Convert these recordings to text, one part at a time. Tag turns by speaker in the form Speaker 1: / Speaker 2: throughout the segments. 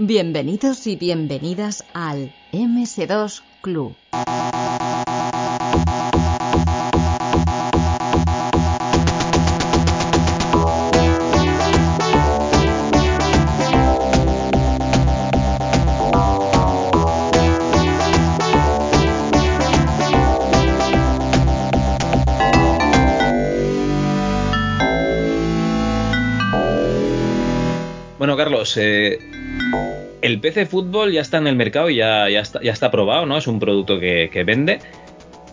Speaker 1: Bienvenidos y bienvenidas al MS2 Club.
Speaker 2: Bueno, Carlos, eh, el PC Fútbol ya está en el mercado ya, ya, está, probado, ¿no? Es un producto que, que vende.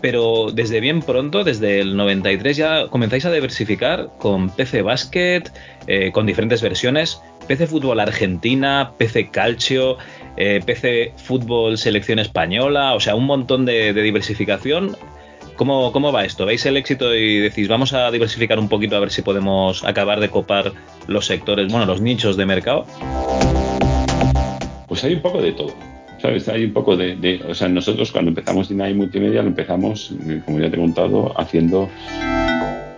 Speaker 2: Pero desde bien pronto, desde el 93, ya comenzáis a diversificar con PC Basket, eh, con diferentes versiones. PC Fútbol Argentina, PC Calcio, eh, PC Fútbol Selección Española, o sea, un montón de, de diversificación. ¿Cómo, ¿Cómo, va esto? ¿Veis el éxito y decís, vamos a diversificar un poquito a ver si podemos acabar de copar los sectores, bueno, los nichos de mercado?
Speaker 3: Pues hay un poco de todo. ¿Sabes? Hay un poco de, de o sea, nosotros cuando empezamos Dinai Multimedia lo empezamos, eh, como ya te he contado, haciendo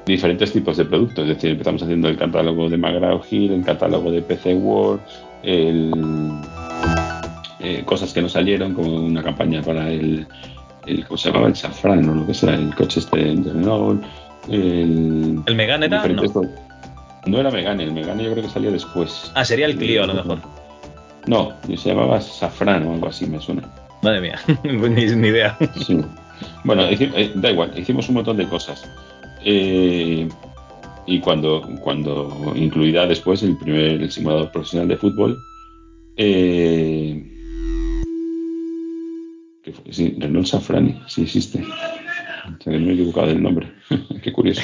Speaker 3: diferentes tipos de productos. Es decir, empezamos haciendo el catálogo de McGraw Hill, el catálogo de PC World, el, eh, cosas que no salieron, como una campaña para el, el ¿cómo se llamaba? El Safran o lo que sea, el coche este de Renault. El,
Speaker 2: ¿El Megane era? No.
Speaker 3: no era Megane, el Megane yo creo que salía después.
Speaker 2: Ah, sería el Clio a lo mejor.
Speaker 3: No, se llamaba Safran o algo así, me suena.
Speaker 2: Madre mía, ni, ni idea.
Speaker 3: Sí. Bueno, eh, da igual, hicimos un montón de cosas. Eh, y cuando, cuando incluida después el primer el simulador profesional de fútbol, eh, que fue, sí, Renault Safrani, sí existe. O sea, que no me he equivocado del nombre. Qué curioso.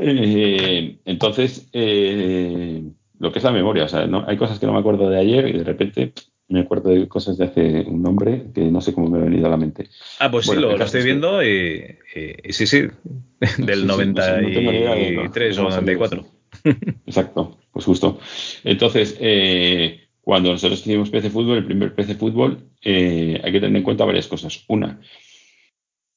Speaker 3: Eh, entonces, eh, lo que es la memoria. O sea, ¿no? hay cosas que no me acuerdo de ayer y de repente me acuerdo de cosas de hace un nombre que no sé cómo me ha venido a la mente.
Speaker 2: Ah, pues bueno, sí, lo, lo estoy viendo y, y, y, sí, sí, del sí, 93 no o 94.
Speaker 3: Exacto, pues justo. Entonces, eh, cuando nosotros hicimos PC Fútbol, el primer PC Fútbol, eh, hay que tener en cuenta varias cosas. Una,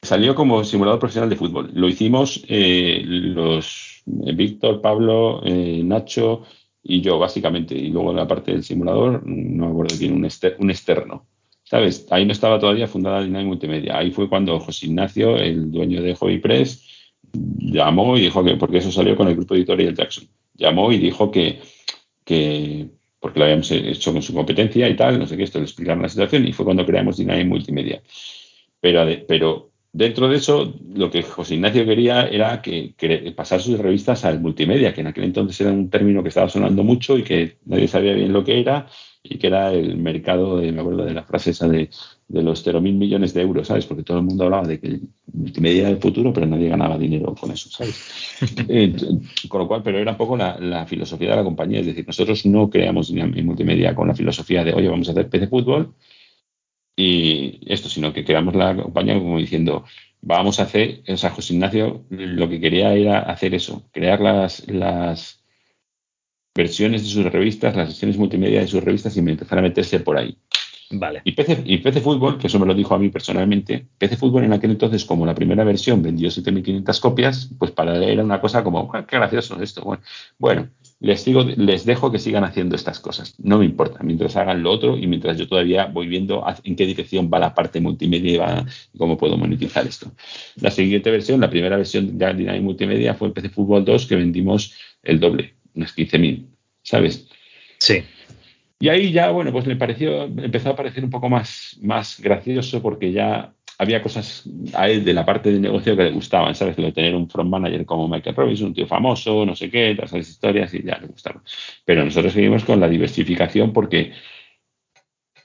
Speaker 3: salió como simulador profesional de fútbol. Lo hicimos eh, los Víctor, Pablo, Nacho, y yo, básicamente. Y luego la parte del simulador, no me acuerdo quién, un, un externo. ¿Sabes? Ahí no estaba todavía fundada Dynamic Multimedia. Ahí fue cuando José Ignacio, el dueño de Hobby Press, llamó y dijo que, porque eso salió con el grupo editorial Jackson, llamó y dijo que, que porque lo habíamos hecho con su competencia y tal, no sé qué, esto le explicaron la situación y fue cuando creamos Dynamic Multimedia. Pero, pero Dentro de eso, lo que José Ignacio quería era que, que, pasar sus revistas al multimedia, que en aquel entonces era un término que estaba sonando mucho y que nadie sabía bien lo que era, y que era el mercado, de, me acuerdo de la frase esa de, de los 0 mil millones de euros, ¿sabes? Porque todo el mundo hablaba de que el multimedia era el futuro, pero nadie ganaba dinero con eso, ¿sabes? eh, con lo cual, pero era un poco la, la, filosofía de la compañía, es decir, nosotros no creamos en multimedia con la filosofía de, oye, vamos a hacer PC fútbol, y esto, sino que creamos la compañía como diciendo, vamos a hacer, o sea, José Ignacio lo que quería era hacer eso, crear las, las versiones de sus revistas, las sesiones multimedia de sus revistas y empezar a meterse por ahí.
Speaker 2: Vale.
Speaker 3: Y PC, y PC Fútbol, que eso me lo dijo a mí personalmente, PC Fútbol en aquel entonces, como la primera versión vendió 7.500 copias, pues para él era una cosa como, qué gracioso esto. Bueno, bueno les, digo, les dejo que sigan haciendo estas cosas. No me importa, mientras hagan lo otro y mientras yo todavía voy viendo en qué dirección va la parte multimedia y, va, y cómo puedo monetizar esto. La siguiente versión, la primera versión de Dynamic Multimedia fue en PC Fútbol 2, que vendimos el doble, unas 15.000, ¿sabes?
Speaker 2: Sí.
Speaker 3: Y ahí ya, bueno, pues me pareció, empezó a parecer un poco más, más gracioso porque ya había cosas a él de la parte de negocio que le gustaban, ¿sabes? Lo de tener un front manager como Michael Robinson, un tío famoso, no sé qué, todas esas historias y ya le gustaban. Pero nosotros seguimos con la diversificación porque,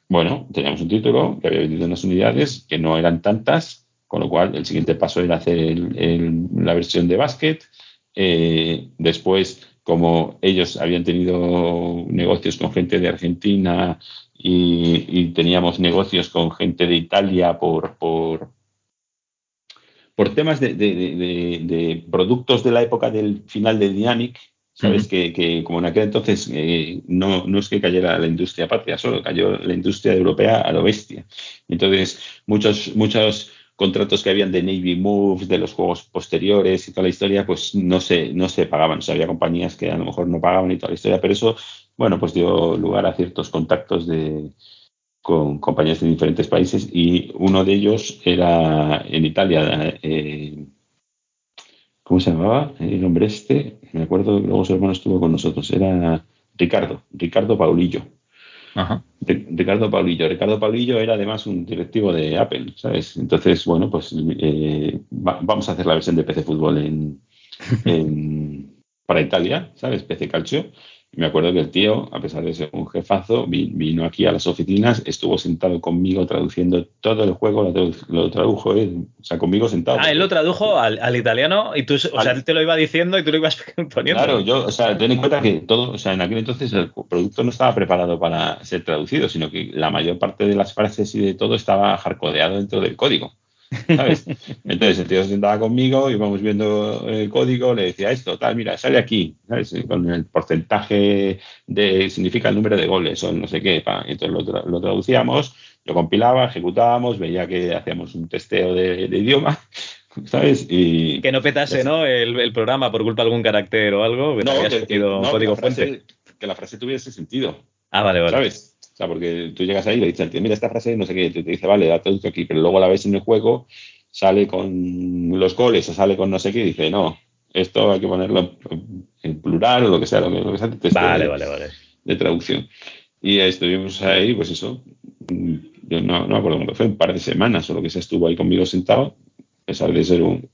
Speaker 3: bueno, teníamos un título que había vendido unas unidades que no eran tantas, con lo cual el siguiente paso era hacer el, la versión de básquet. Eh, después, como ellos habían tenido negocios con gente de Argentina, y, y, teníamos negocios con gente de Italia por, por, por temas de, de, de, de, productos de la época del final de Dynamic. Sabes uh -huh. que, que, como en aquel entonces eh, no, no es que cayera la industria patria solo, cayó la industria europea a lo bestia. Entonces, muchos, muchos contratos que habían de Navy Moves, de los juegos posteriores y toda la historia, pues no se, no se pagaban. O había compañías que a lo mejor no pagaban y toda la historia, pero eso bueno, pues dio lugar a ciertos contactos de, con compañías de diferentes países y uno de ellos era en Italia. Eh, ¿Cómo se llamaba? El hombre este, me acuerdo que luego su hermano estuvo con nosotros, era Ricardo, Ricardo Paulillo. Ricardo Paulillo. Ricardo Paulillo era además un directivo de Apple, ¿sabes? Entonces, bueno, pues eh, vamos a hacer la versión de PC Fútbol en, para Italia, ¿sabes? PC Calcio me acuerdo que el tío, a pesar de ser un jefazo, vino aquí a las oficinas, estuvo sentado conmigo traduciendo todo el juego, lo, tradujo él, o sea, conmigo sentado.
Speaker 2: Ah, él lo tradujo al, italiano y tú, o sea, él te lo iba diciendo y tú lo ibas poniendo.
Speaker 3: Claro, yo, o sea, ten en cuenta que todo, o sea, en aquel entonces el producto no estaba preparado para ser traducido, sino que la mayor parte de las frases y de todo estaba hardcodeado dentro del código. ¿Sabes? Entonces el tío se sentaba conmigo, íbamos viendo el código, le decía esto, tal, mira, sale aquí, ¿sabes? Con el porcentaje de, significa el número de goles o no sé qué, entonces lo, traducíamos, lo compilábamos, ejecutábamos, veía que hacíamos un testeo de, idioma, ¿sabes? Y
Speaker 2: que no petase, ¿no? El, programa por culpa de algún carácter o algo,
Speaker 3: que no, código fuente. Que la frase tuviese sentido.
Speaker 2: Ah, vale, vale.
Speaker 3: ¿Sabes? Sea, porque tú llegas ahí y le dices al tío, mira esta frase, no sé qué, te, te dice, vale, la traduzco aquí, pero luego la ves en el juego, sale con los goles o sale con no sé qué, y dice, no, esto hay que ponerlo en plural o lo que sea, lo que, lo que sea.
Speaker 2: Vale, vale, vale.
Speaker 3: De traducción. Y estuvimos ahí, pues eso, yo no, no me acuerdo cuándo fue, un par de semanas o lo que sea, estuvo ahí conmigo sentado, a pesar de ser un,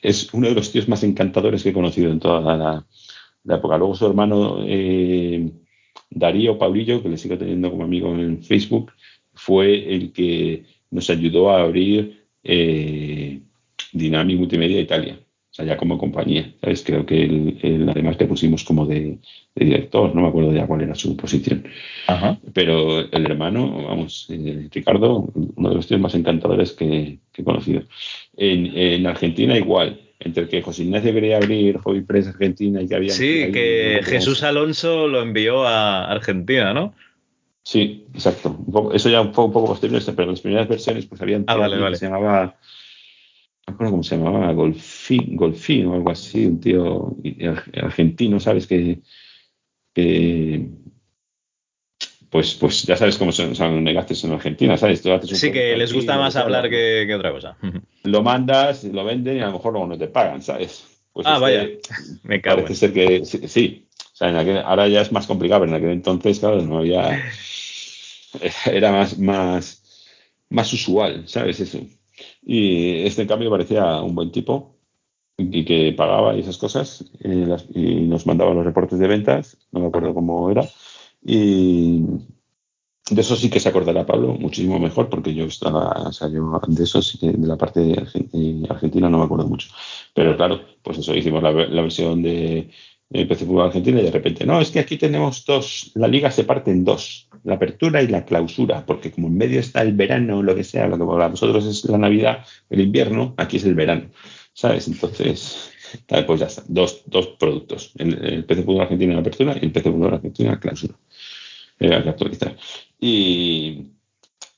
Speaker 3: es uno de los tíos más encantadores que he conocido en toda la, la época. Luego su hermano eh, Darío Paulillo, que le sigo teniendo como amigo en Facebook, fue el que nos ayudó a abrir eh, Dynamic Multimedia Italia, o sea, ya como compañía, ¿sabes? Creo que él, además le pusimos como de, director, no me acuerdo ya cuál era su posición. Pero el hermano, vamos, eh, Ricardo, uno de los tíos más encantadores que, he conocido. en Argentina igual, entre que José Ignacio quería abrir Hobby Press Argentina y que había...
Speaker 2: Sí, que Jesús Alonso lo envió a Argentina, ¿no?
Speaker 3: Sí, exacto. eso ya fue un poco posterior, pero las primeras versiones pues habían...
Speaker 2: Ah, vale, vale.
Speaker 3: Se llamaba... No acuerdo cómo se llamaba, Golfín, Golfín o algo así, un tío argentino, ¿sabes? Que, que pues, pues ya sabes cómo son, son negocios en Argentina, ¿sabes?
Speaker 2: sí, que les gusta más hablar que, otra cosa.
Speaker 3: Lo mandas, lo venden y a lo mejor luego no te pagan, ¿sabes?
Speaker 2: Pues ah, vaya, me cago.
Speaker 3: Parece ser que sí, O sea, ahora ya es más complicado, pero en aquel entonces, claro, no había. Era más, más, más usual, ¿sabes? Eso. Y este, en cambio, parecía un buen tipo y que pagaba y esas cosas eh, y nos mandaba los reportes de ventas, no me acuerdo cómo era y de eso sí que se acordará Pablo muchísimo mejor, porque yo estaba, o sea, yo de eso sí que de la parte de Argentina no me acuerdo mucho. Pero claro, pues eso, hicimos la, versión de, PC Fútbol Argentina y de repente, no, es que aquí tenemos dos, la liga se parte en dos, la apertura y la clausura, porque como en medio está el verano, lo que sea, lo que para nosotros es la Navidad, el invierno, aquí es el verano, ¿sabes? Entonces, pues ya está, dos, dos productos, el, el PC Fútbol Argentina en la apertura y el PC Fútbol Argentina en la clausura que actualizar. Y,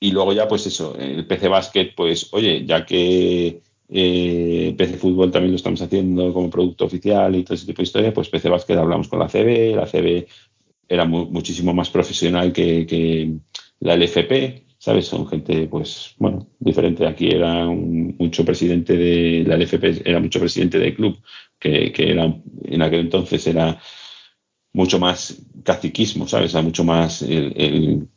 Speaker 3: y luego ya, pues eso, el PC Basket, pues oye, ya que eh, PC Fútbol también lo estamos haciendo como producto oficial y todo ese tipo de historia, pues PC Basket hablamos con la CB, la CB era muchísimo más profesional que, la LFP, ¿sabes? Son gente, pues, bueno, diferente. Aquí era mucho presidente de la LFP, era mucho presidente del club, que, que era, en aquel entonces era mucho más caciquismo, ¿sabes? O mucho más el,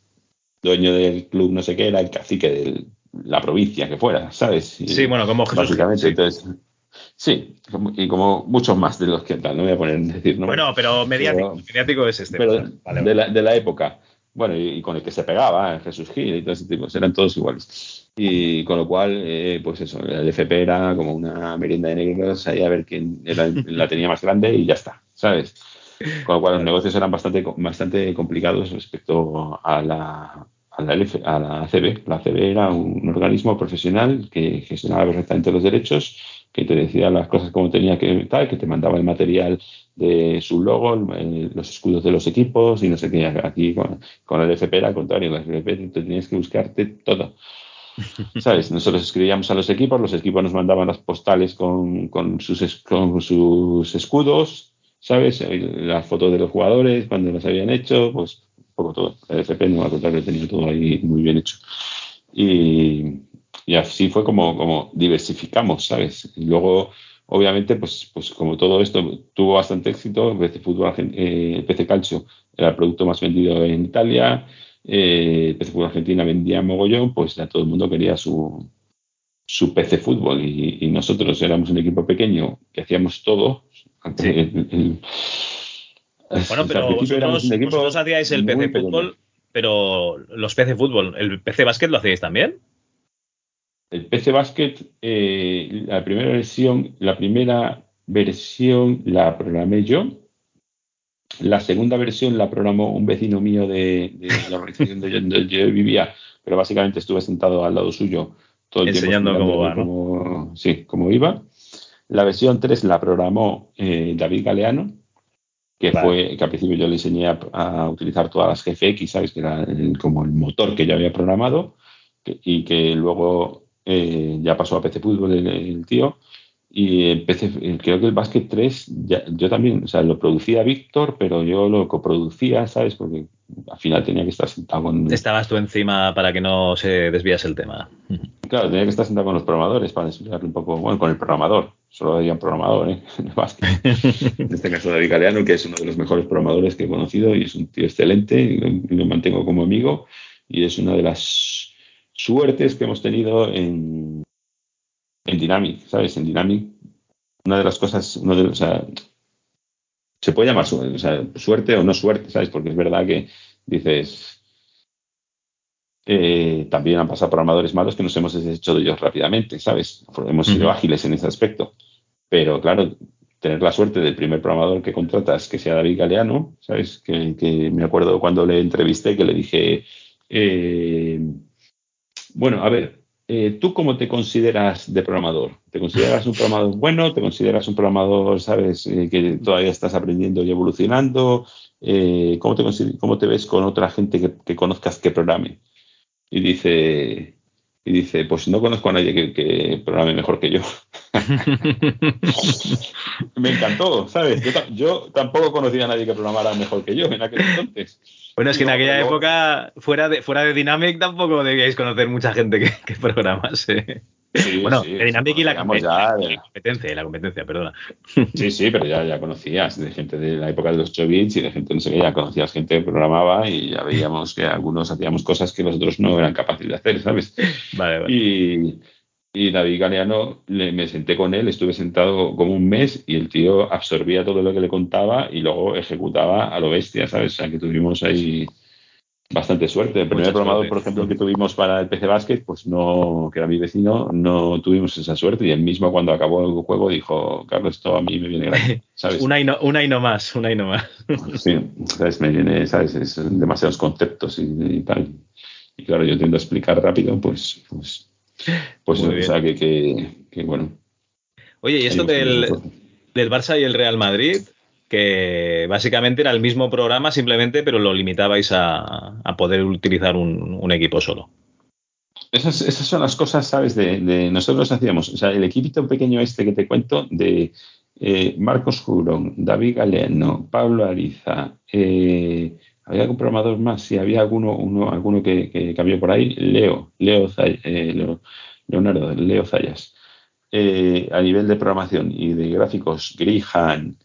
Speaker 3: dueño del club no sé qué era el cacique de la provincia que fuera, ¿sabes?
Speaker 2: sí, bueno, como Jesús.
Speaker 3: Básicamente, entonces... Sí, y como muchos más de los que tal, no voy a poner en decir ¿no?
Speaker 2: Bueno, pero mediático, mediático es este.
Speaker 3: Pero de, La, de, la, época. Bueno, y, con el que se pegaba, Jesús Gil y todo ese tipo, eran todos iguales. Y con lo cual, eh, pues eso, el FP era como una merienda de negros, ahí a ver quién la tenía más grande y ya está, ¿sabes? Con lo cual los negocios eran bastante, bastante complicados respecto a la, a la, a la ACB. La ACB era un, organismo profesional que gestionaba perfectamente los derechos, que te decía las cosas como tenía que tal, que te mandaba el material de su logo, los escudos de los equipos y no sé qué. Aquí con, con el FP era al contrario, la FP te tenías que buscarte todo. ¿Sabes? Nosotros escribíamos a los equipos, los equipos nos mandaban las postales con, con, sus, con sus escudos, ¿sabes? Las fotos de los jugadores, cuando las habían hecho, pues un poco todo. El FP no va a contar que tenía todo ahí muy bien hecho. Y, y así fue como, como diversificamos, ¿sabes? Y luego, obviamente, pues, pues como todo esto tuvo bastante éxito, PC Fútbol, eh, PC Calcio era el producto más vendido en Italia, eh, PC Fútbol Argentina vendía mogollón, pues ya todo el mundo quería su, su PC Fútbol y, nosotros éramos un equipo pequeño que hacíamos todo.
Speaker 2: bueno, pero vosotros, vosotros, hacíais el PC Fútbol, pero los PC Fútbol, ¿el PC Básquet lo hacíais también?
Speaker 3: El PC Basket, eh, la primera versión, la primera versión la programé yo. La segunda versión la programó un vecino mío de, la organización donde yo, vivía, pero básicamente estuve sentado al lado suyo todo el
Speaker 2: Enseñando cómo va, ¿no?
Speaker 3: sí, cómo iba. La versión 3 la programó eh, David Galeano, que fue que al principio yo le enseñé a, utilizar todas las GFX, ¿sabes? Que era como el motor que yo había programado y que luego eh, ya pasó a PC Fútbol el, tío, y PC, creo que el Basket 3, yo también, o sea, lo producía Víctor, pero yo lo coproducía, ¿sabes? Porque al final tenía que estar sentado con...
Speaker 2: Estabas tú encima para que no se desviase el tema.
Speaker 3: Claro, tenía que estar sentado con los programadores para explicarle un poco, bueno, con el programador, solo había un programador, ¿eh? En el en este caso David Galeano, que es uno de los mejores programadores que he conocido y es un tío excelente y lo mantengo como amigo y es una de las suertes que hemos tenido en, en Dynamic, ¿sabes? En Dynamic, una de las cosas, uno de, o sea, se puede llamar o sea, suerte o no suerte, ¿sabes? Porque es verdad que dices, eh, también han pasado programadores malos que nos hemos deshecho de ellos rápidamente, ¿sabes? Hemos sido ágiles en ese aspecto. Pero claro, tener la suerte del primer programador que contratas que sea David Galeano, ¿sabes? Que, que me acuerdo cuando le entrevisté que le dije, eh, bueno, a ver, eh, ¿tú cómo te consideras de programador? ¿Te consideras un programador bueno? ¿Te consideras un programador, sabes, eh, que todavía estás aprendiendo y evolucionando? Eh, ¿cómo, te ¿Cómo te ves con otra gente que, conozcas que programe? Y dice, y dice, pues no conozco a nadie que, programe mejor que yo. Me encantó, ¿sabes? Yo, yo, tampoco conocía a nadie que programara mejor que yo en aquel entonces.
Speaker 2: Bueno, es que en aquella época, fuera de, fuera de Dynamic, tampoco debíais conocer mucha gente que, que programase. bueno, Dynamic y la, competencia, la competencia, perdona.
Speaker 3: Sí, sí, pero ya, ya conocías de gente de la época de los 8 bits y de gente, no sé qué, ya conocías gente que programaba y ya veíamos que algunos hacíamos cosas que los otros no eran capaces de hacer, ¿sabes?
Speaker 2: Vale, vale.
Speaker 3: Y, y David Galeano, le, me senté con él, estuve sentado como un mes y el tío absorbía todo lo que le contaba y luego ejecutaba a lo bestia, ¿sabes? O sea, que tuvimos ahí bastante suerte. El primer programador, por ejemplo, que tuvimos para el PC Basket, pues no, que era mi vecino, no tuvimos esa suerte y él mismo cuando acabó el juego dijo, Carlos, esto a mí me viene grande, ¿sabes?
Speaker 2: una, y no, una y no más, una y no más.
Speaker 3: sí, ¿sabes? Me viene, ¿sabes? Es demasiados conceptos y, tal. Y claro, yo tiendo a explicar rápido, pues, pues pues o sea que, que, bueno.
Speaker 2: Oye, y esto del, del Barça y el Real Madrid, que básicamente era el mismo programa simplemente, pero lo limitabais a, a poder utilizar un, un equipo solo.
Speaker 3: Esas, esas, son las cosas, ¿sabes? De, de, nosotros hacíamos, o sea, el equipito pequeño este que te cuento de eh, Marcos Jurón, David Galeano, Pablo Ariza, eh, había algún programador más, si había alguno, uno, alguno que, que cambió por ahí, Leo, Leo, eh, Leonardo, Leo Zayas. Eh, a nivel de programación y de gráficos, Grihan,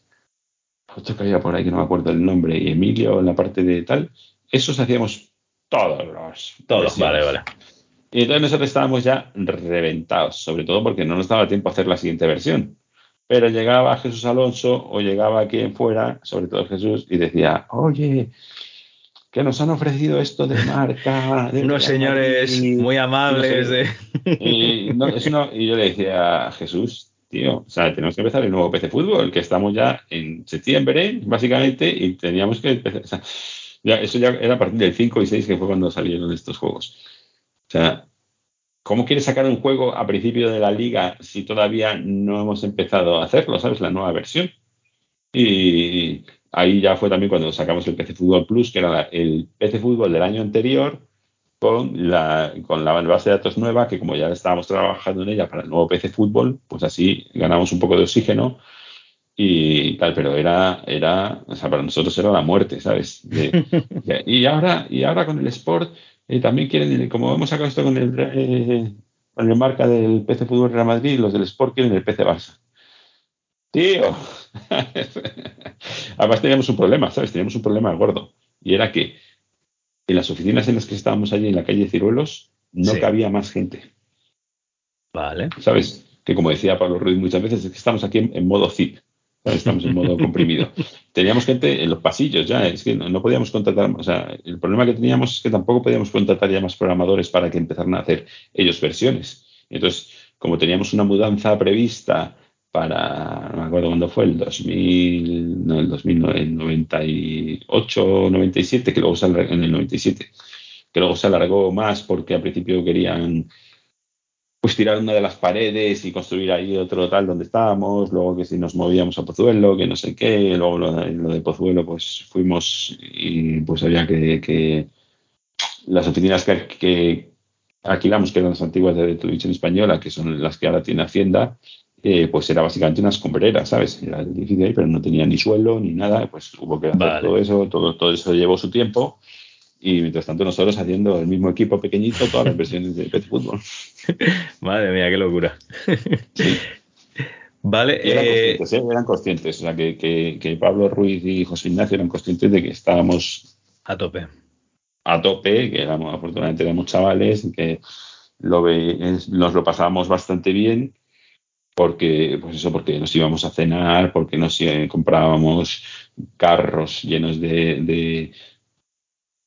Speaker 3: otro que había por ahí que no me acuerdo el nombre, y Emilio en la parte de tal, esos hacíamos todos los.
Speaker 2: Todos, vale, vale.
Speaker 3: Y entonces nosotros estábamos ya reventados, sobre todo porque no nos daba tiempo a hacer la siguiente versión. Pero llegaba Jesús Alonso o llegaba quien fuera, sobre todo Jesús, y decía, oye, que nos han ofrecido esto de marca.
Speaker 2: De Unos señores muy amables.
Speaker 3: y, yo le decía a Jesús, tío, o sea, tenemos que empezar el nuevo PC Fútbol, que estamos ya en septiembre, básicamente, y teníamos que empezar. ya, eso ya era a partir del 5 y 6, que fue cuando salieron estos juegos. O sea, ¿cómo quieres sacar un juego a principio de la liga si todavía no hemos empezado a hacerlo, ¿sabes? La nueva versión. Y, ahí ya fue también cuando sacamos el PC Fútbol Plus, que era el PC Fútbol del año anterior, con la, con la base de datos nueva, que como ya estábamos trabajando en ella para el nuevo PC Fútbol, pues así ganamos un poco de oxígeno y tal, pero era, era, o sea, para nosotros era la muerte, ¿sabes? y ahora, y ahora con el Sport eh, también quieren, como hemos sacado esto con el, eh, marca del PC Fútbol Real Madrid, los del Sport quieren el PC Barça. Tío, además teníamos un problema, ¿sabes? Teníamos un problema gordo y era que en las oficinas en las que estábamos allí en la calle Ciruelos no cabía más gente.
Speaker 2: Vale.
Speaker 3: ¿Sabes? Que como decía Pablo Ruiz muchas veces, es que estamos aquí en modo zip. Estamos en modo comprimido. Teníamos gente en los pasillos ya, es que no, podíamos contratar, o sea, el problema que teníamos es que tampoco podíamos contratar ya más programadores para que empezaran a hacer ellos versiones. Entonces, como teníamos una mudanza prevista para, no me acuerdo cuándo fue, el 2000, no, el 2009, el 98, 97, que luego se en el 97, que luego se alargó más porque al principio querían pues tirar una de las paredes y construir ahí otro tal donde estábamos, luego que si nos movíamos a Pozuelo, que no sé qué, luego lo de, Pozuelo pues fuimos y pues había que, las oficinas que, alquilamos, que eran las antiguas de televisión española, que son las que ahora tiene Hacienda, eh, pues era básicamente una escombrera, ¿sabes? Era el edificio ahí, pero no tenía ni suelo ni nada, pues hubo que hacer todo eso, todo, todo eso llevó su tiempo y mientras tanto nosotros haciendo el mismo equipo pequeñito todas las versiones de Pet Fútbol.
Speaker 2: Madre mía, qué locura. Vale.
Speaker 3: eran, eh, conscientes, ¿eh? eran conscientes, o sea, que, que, Pablo Ruiz y José Ignacio eran conscientes de que estábamos
Speaker 2: a tope.
Speaker 3: A tope, que éramos, afortunadamente éramos chavales, que lo nos lo pasábamos bastante bien, porque, pues eso, porque nos íbamos a cenar, porque nos eh, comprábamos carros llenos de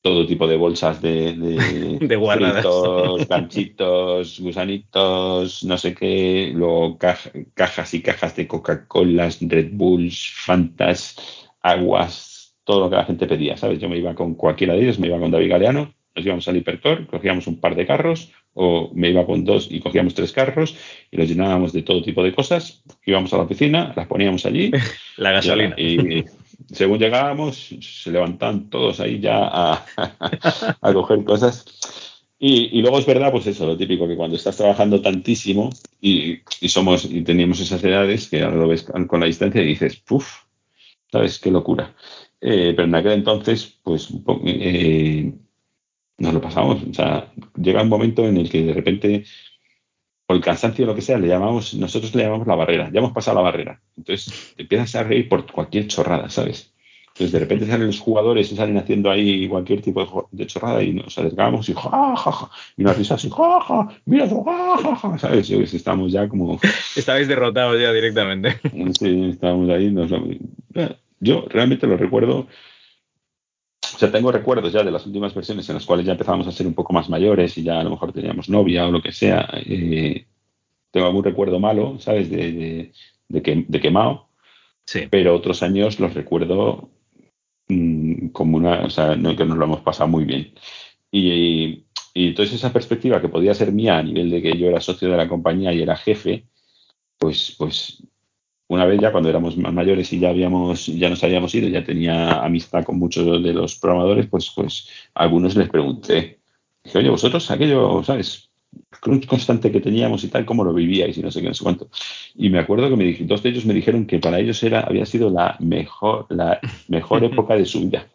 Speaker 3: todo tipo de bolsas de, de,
Speaker 2: de
Speaker 3: ganchitos, gusanitos, no sé qué, luego cajas y cajas de Coca-Colas, Red Bulls, Fantas, aguas, todo lo que la gente pedía, ¿sabes? Yo me iba con cualquiera de ellos, me iba con David Galeano, nos íbamos al Hipertor, cogíamos un par de carros, o me iba con dos y cogíamos tres carros y los llenábamos de todo tipo de cosas, íbamos a la oficina, las poníamos allí.
Speaker 2: la gasolina.
Speaker 3: y según llegábamos, se levantan todos ahí ya a, coger cosas. Y, luego es verdad, pues eso, lo típico, que cuando estás trabajando tantísimo y, somos y teníamos esas edades, que ahora lo ves con la distancia y dices, puff, ¿sabes? Qué locura. Eh, pero en aquel entonces, pues eh, nos lo pasamos. O sea, llega un momento en el que de repente, por el cansancio o lo que sea, le llamamos, nosotros le llamamos la barrera. Ya hemos pasado la barrera. Entonces te empiezas a reír por cualquier chorrada, ¿sabes? Entonces de repente salen los jugadores y salen haciendo ahí cualquier tipo de, chorrada y nos acercamos y ja, ja, ja, y una risa así, ja, ja, mira, ja, ja, ja, ¿sabes? Estamos ya como...
Speaker 2: Estabais derrotados ya directamente.
Speaker 3: Sí, estábamos ahí. Yo realmente lo recuerdo o sea, tengo recuerdos ya de las últimas versiones en las cuales ya empezábamos a ser un poco más mayores y ya a lo mejor teníamos novia o lo que sea. Eh, tengo algún recuerdo malo, ¿sabes? De, de, quemado.
Speaker 2: Sí.
Speaker 3: Pero otros años los recuerdo mm, como una, o sea, no, que nos lo hemos pasado muy bien. Y, y, entonces esa perspectiva que podía ser mía a nivel de que yo era socio de la compañía y era jefe, pues, pues una vez ya cuando éramos más mayores y ya habíamos, ya nos habíamos ido, ya tenía amistad con muchos de los programadores, pues, pues a algunos les pregunté, dije, oye, vosotros aquello, ¿sabes? crunch constante que teníamos y tal, cómo lo vivíais y no sé qué, no sé cuánto. Y me acuerdo que me dos de ellos me dijeron que para ellos era, había sido la mejor, la mejor época de su vida.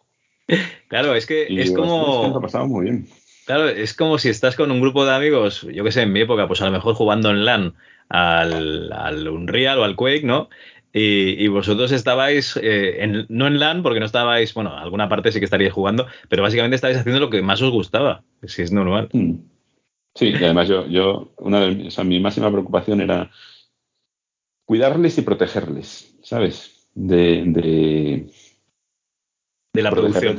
Speaker 2: Claro, es que es como.
Speaker 3: Muy bien.
Speaker 2: Claro, es como si estás con un grupo de amigos, yo que sé, en mi época, pues a lo mejor jugando en LAN al, al Unreal o al Quake, ¿no? Y, vosotros estabais, eh, no en LAN, porque no estabais, bueno, alguna parte sí que estaríais jugando, pero básicamente estabais haciendo lo que más os gustaba, si es normal.
Speaker 3: Mm. Sí, y además yo, yo una de, o mi máxima preocupación era cuidarles y protegerles, ¿sabes? De, de
Speaker 2: la producción.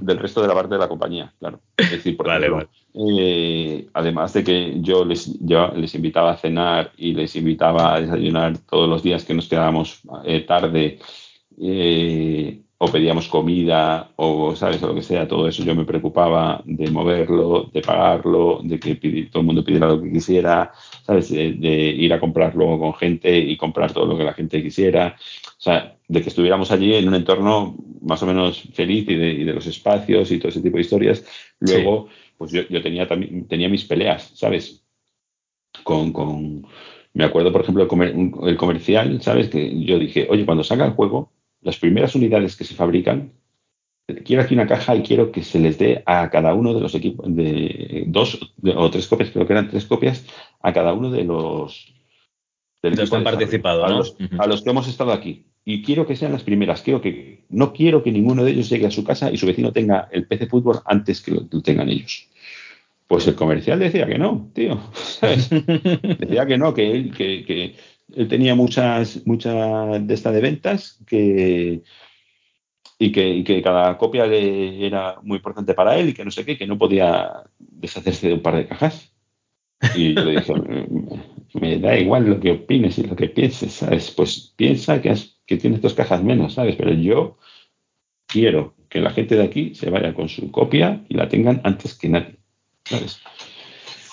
Speaker 3: del resto de la parte de la compañía, claro. Es decir, por ejemplo, eh, además de que yo les, yo les invitaba a cenar y les invitaba a desayunar todos los días que nos quedábamos eh, tarde, eh, o pedíamos comida o, ¿sabes? O lo que sea, todo eso yo me preocupaba de moverlo, de pagarlo, de que todo el mundo pidiera lo que quisiera, ¿sabes? De, ir a comprar luego con gente y comprar todo lo que la gente quisiera. O sea, de que estuviéramos allí en un entorno más o menos feliz y de, de los espacios y todo ese tipo de historias. Luego, pues yo, yo, tenía también tenía mis peleas, ¿sabes? Con, con me acuerdo, por ejemplo, el, comercial, ¿sabes? Que yo dije, oye, cuando salga el juego, las primeras unidades que se fabrican, quiero aquí una caja y quiero que se les dé a cada uno de los equipos, de dos o tres copias, creo que eran tres copias, a cada uno de los...
Speaker 2: De los que han participado,
Speaker 3: a,
Speaker 2: ¿no?
Speaker 3: los, a los que hemos estado aquí. Y quiero que sean las primeras. Quiero que, no quiero que ninguno de ellos llegue a su casa y su vecino tenga el PC fútbol antes que lo tengan ellos. Pues el comercial decía que no, tío. decía que no, que él, que, él tenía muchas, muchas de estas de ventas que, y que, cada copia era muy importante para él y que no sé qué, que no podía deshacerse de un par de cajas. Y yo le dije, me, da igual lo que opines y lo que pienses, ¿sabes? Pues piensa que, que tienes dos cajas menos, ¿sabes? Pero yo quiero que la gente de aquí se vaya con su copia y la tengan antes que nadie. ¿sabes?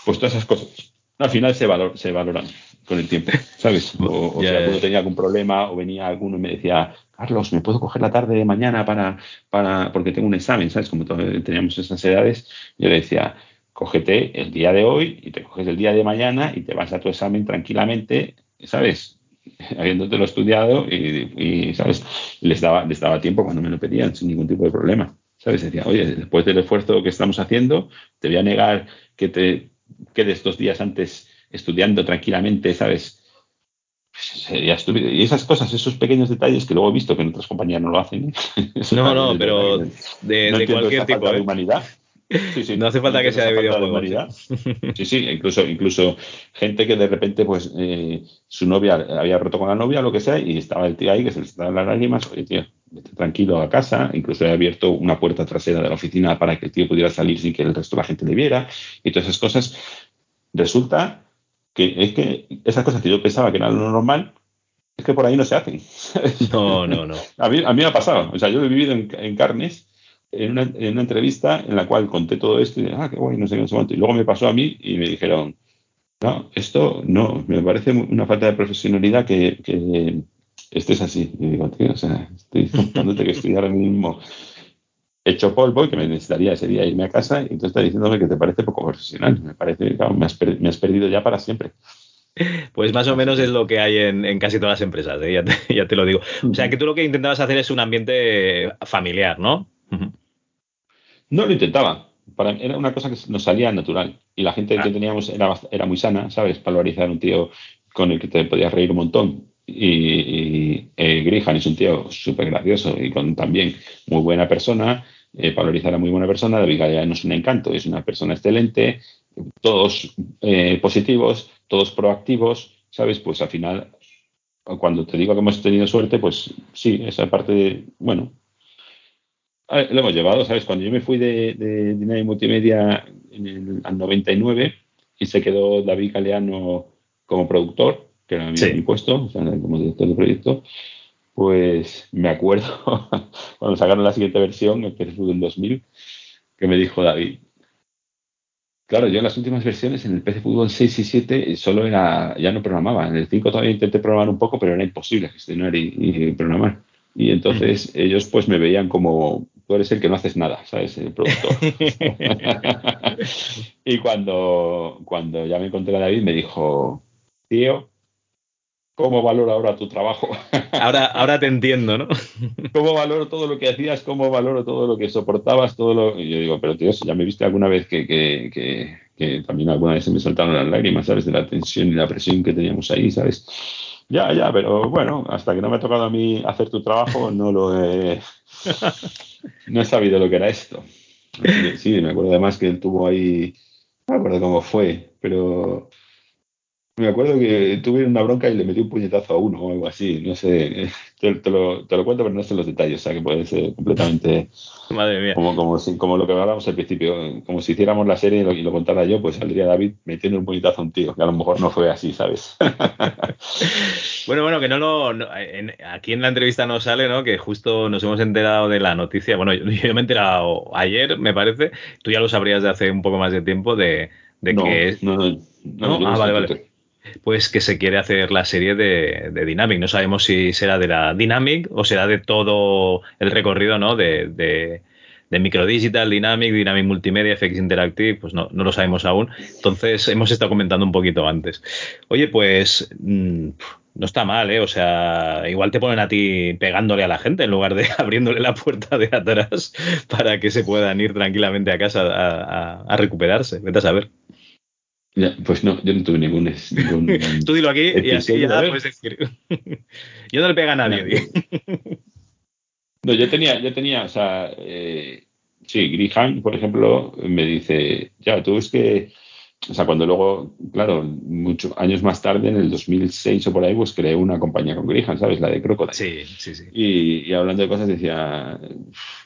Speaker 3: Pues todas esas cosas. Al final se, valor, se valoran con el tiempo, ¿sabes? O, sea, cuando tenía algún problema o venía alguno y me decía, Carlos, ¿me puedo coger la tarde de mañana para, para porque tengo un examen, ¿sabes? Como teníamos esas edades, yo le decía, cógete el día de hoy y te coges el día de mañana y te vas a tu examen tranquilamente, ¿sabes? Habiéndotelo estudiado y, y ¿sabes? Les daba, les daba tiempo cuando me lo pedían sin ningún tipo de problema. ¿Sabes? Decía, oye, después del esfuerzo que estamos haciendo, te voy a negar que te quedes dos días antes estudiando tranquilamente, ¿sabes? Pues sería estúpido. Y esas cosas, esos pequeños detalles que luego he visto que en otras compañías no lo hacen.
Speaker 2: ¿eh? No, no, pero de,
Speaker 3: no
Speaker 2: de cualquier tipo.
Speaker 3: De
Speaker 2: ¿eh?
Speaker 3: humanidad.
Speaker 2: Sí, sí, no hace falta que sea de videojuegos.
Speaker 3: Sí, sí, incluso, incluso gente que de repente, pues, eh, su novia había roto con la novia o lo que sea, y estaba el tío ahí que se le estaban las lágrimas, oye, tío, vete tranquilo a casa, incluso he abierto una puerta trasera de la oficina para que el tío pudiera salir sin que el resto de la gente le viera, y todas esas cosas. Resulta que es que esas cosas que yo pensaba que eran lo normal, es que por ahí no se hacen.
Speaker 2: No, no, no.
Speaker 3: A mí, a mí me ha pasado. O sea, yo he vivido en, en carnes en una, en una, entrevista en la cual conté todo esto y ah, qué guay, no sé qué, no sé cuánto. Y luego me pasó a mí y me dijeron, no, esto no, me parece una falta de profesionalidad que, que estés así. Y digo, tío, o sea, estoy contándote que estoy ahora mismo hecho polvo y que me necesitaría ese día irme a casa y tú estás diciéndome que te parece poco profesional. Me parece, claro, me has, me has perdido ya para siempre.
Speaker 2: Pues más o menos es lo que hay en, en casi todas las empresas, ¿eh? ya, te, ya, te, lo digo. O sea, que tú lo que intentabas hacer es un ambiente familiar, ¿no?
Speaker 3: No lo intentaba. Para, era una cosa que nos salía natural. Y la gente ah. que teníamos era, era muy sana, ¿sabes? Valorizar un tío con el que te podías reír un montón. Y, y eh, Grihan es un tío súper gracioso y con también muy buena persona. Eh, a muy buena persona. David Galeano es un encanto, es una persona excelente. Todos eh, positivos, todos proactivos, ¿sabes? Pues al final, cuando te digo que hemos tenido suerte, pues sí, esa parte, de, bueno, lo hemos llevado, ¿sabes? Cuando yo me fui de, de Dinami Multimedia en el al 99 y se quedó David Galeano como productor, que era mi, sí. mi puesto, o sea, como director de proyecto, pues me acuerdo cuando sacaron la siguiente versión, el PC Fútbol 2000, que me dijo David, Claro, yo en las últimas versiones, en el PC Fútbol 6 y 7, solo era, ya no programaba. En el 5 todavía intenté programar un poco, pero era imposible gestionar y, y programar. Y entonces ellos pues me veían como, tú eres el que no haces nada, ¿sabes? El productor. y cuando, cuando ya me encontré a David, me dijo, tío, ¿cómo valoro ahora tu trabajo?
Speaker 2: ahora, ahora te entiendo, ¿no?
Speaker 3: ¿Cómo valoro todo lo que hacías? ¿Cómo valoro todo lo que soportabas? Todo lo... Y yo digo, pero tío, ya me viste alguna vez que, que, que, que también alguna vez se me saltaron las lágrimas, ¿sabes? De la tensión y la presión que teníamos ahí, ¿sabes? Ya, ya, pero bueno, hasta que no me ha tocado a mí hacer tu trabajo, no lo he, no he sabido lo que era esto. Sí, me acuerdo además que él tuvo ahí, no me acuerdo cómo fue, pero me acuerdo que tuve una bronca y le metí un puñetazo a uno o algo así, no sé, te, te, lo, te lo, cuento, pero no sé los detalles, o sea que puede ser completamente
Speaker 2: Madre mía.
Speaker 3: Como, como, si, como lo que hablábamos al principio, como si hiciéramos la serie y lo, y lo, contara yo, pues saldría David metiendo un puñetazo a un tío, que a lo mejor no fue así, ¿sabes?
Speaker 2: bueno, bueno, que no lo, no, en, aquí en la entrevista no sale, ¿no? Que justo nos hemos enterado de la noticia, bueno, yo, yo me he enterado ayer, me parece, tú ya lo sabrías de hace un poco más de tiempo, de, de
Speaker 3: no,
Speaker 2: que...
Speaker 3: No, no, no,
Speaker 2: no ah, vale, vale pues que se quiere hacer la serie de, de, Dynamic. No sabemos si será de la Dynamic o será de todo el recorrido, ¿no? De, de, de Microdigital, Dynamic, Dynamic Multimedia, FX Interactive, pues no, no lo sabemos aún. Entonces hemos estado comentando un poquito antes. Oye, pues mm, no está mal, ¿eh? O sea, igual te ponen a ti pegándole a la gente en lugar de abriéndole la puerta de atrás para que se puedan ir tranquilamente a casa a, recuperarse. Vete a saber.
Speaker 3: Pues no, yo no tuve ningún.
Speaker 2: Tú dilo aquí y así ya puedes decir. yo no le pega a nadie.
Speaker 3: No, yo tenía, yo tenía, o sea, eh, sí, Grihan, por ejemplo, me dice, ya, tú es que, o sea, cuando luego, claro, muchos años más tarde, en el 2006 o por ahí, pues creé una compañía con Grihan, ¿sabes? La de Crocodile.
Speaker 2: Sí, sí, sí.
Speaker 3: Y, hablando de cosas, decía,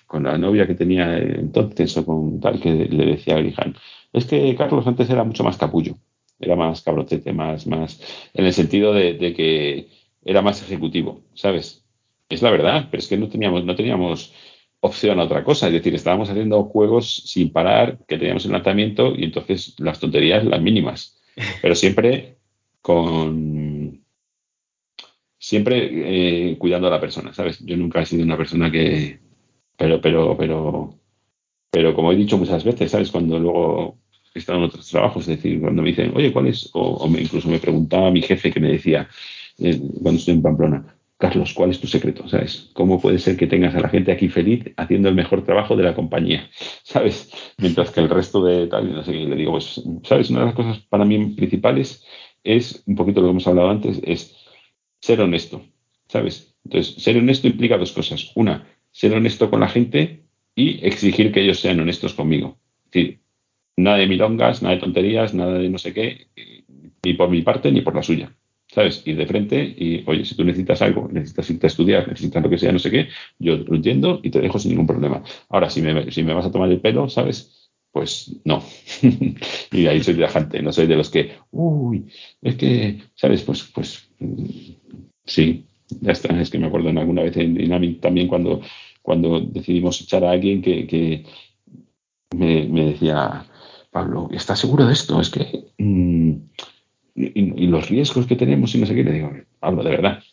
Speaker 3: con la novia que tenía entonces o con tal, que le decía a Grihan, es que Carlos antes era mucho más capullo, era más cabrotete, más, más, en el sentido de, que era más ejecutivo, ¿sabes? Es la verdad, pero es que no teníamos, no teníamos opción a otra cosa. Es decir, estábamos haciendo juegos sin parar, que teníamos el lanzamiento y entonces las tonterías las mínimas. Pero siempre con. Siempre eh, cuidando a la persona, ¿sabes? Yo nunca he sido una persona que. Pero, pero, pero. Pero como he dicho muchas veces, ¿sabes? Cuando luego he estado en otros trabajos, es decir, cuando me dicen, oye, ¿cuál es? O, incluso me preguntaba mi jefe que me decía, eh, cuando estoy en Pamplona, Carlos, ¿cuál es tu secreto? ¿Sabes? ¿Cómo puede ser que tengas a la gente aquí feliz haciendo el mejor trabajo de la compañía? ¿Sabes? Mientras que el resto de tal, no sé qué, le digo, pues, ¿sabes? Una de las cosas para mí principales es, un poquito lo que hemos hablado antes, es ser honesto, ¿sabes? Entonces, ser honesto implica dos cosas. Una, ser honesto con la gente y exigir que ellos sean honestos conmigo. Es decir, nada de milongas, nada de tonterías, nada de no sé qué, ni por mi parte ni por la suya. ¿sabes? Ir de frente y, oye, si tú necesitas algo, necesitas irte a estudiar, necesitas lo que sea, no sé qué, yo lo entiendo y te dejo sin ningún problema. Ahora, si me, vas a tomar el pelo, ¿sabes? Pues no. y ahí soy viajante, no soy de los que, uy, es que, ¿sabes? Pues, pues, mm, sí, ya está. Es que me acuerdo en alguna vez en Dynamic también cuando, cuando decidimos echar a alguien que, me, decía, Pablo, ¿estás seguro de esto? Es que... Mm, y, los riesgos que tenemos y no sé qué, le digo, hablo de verdad,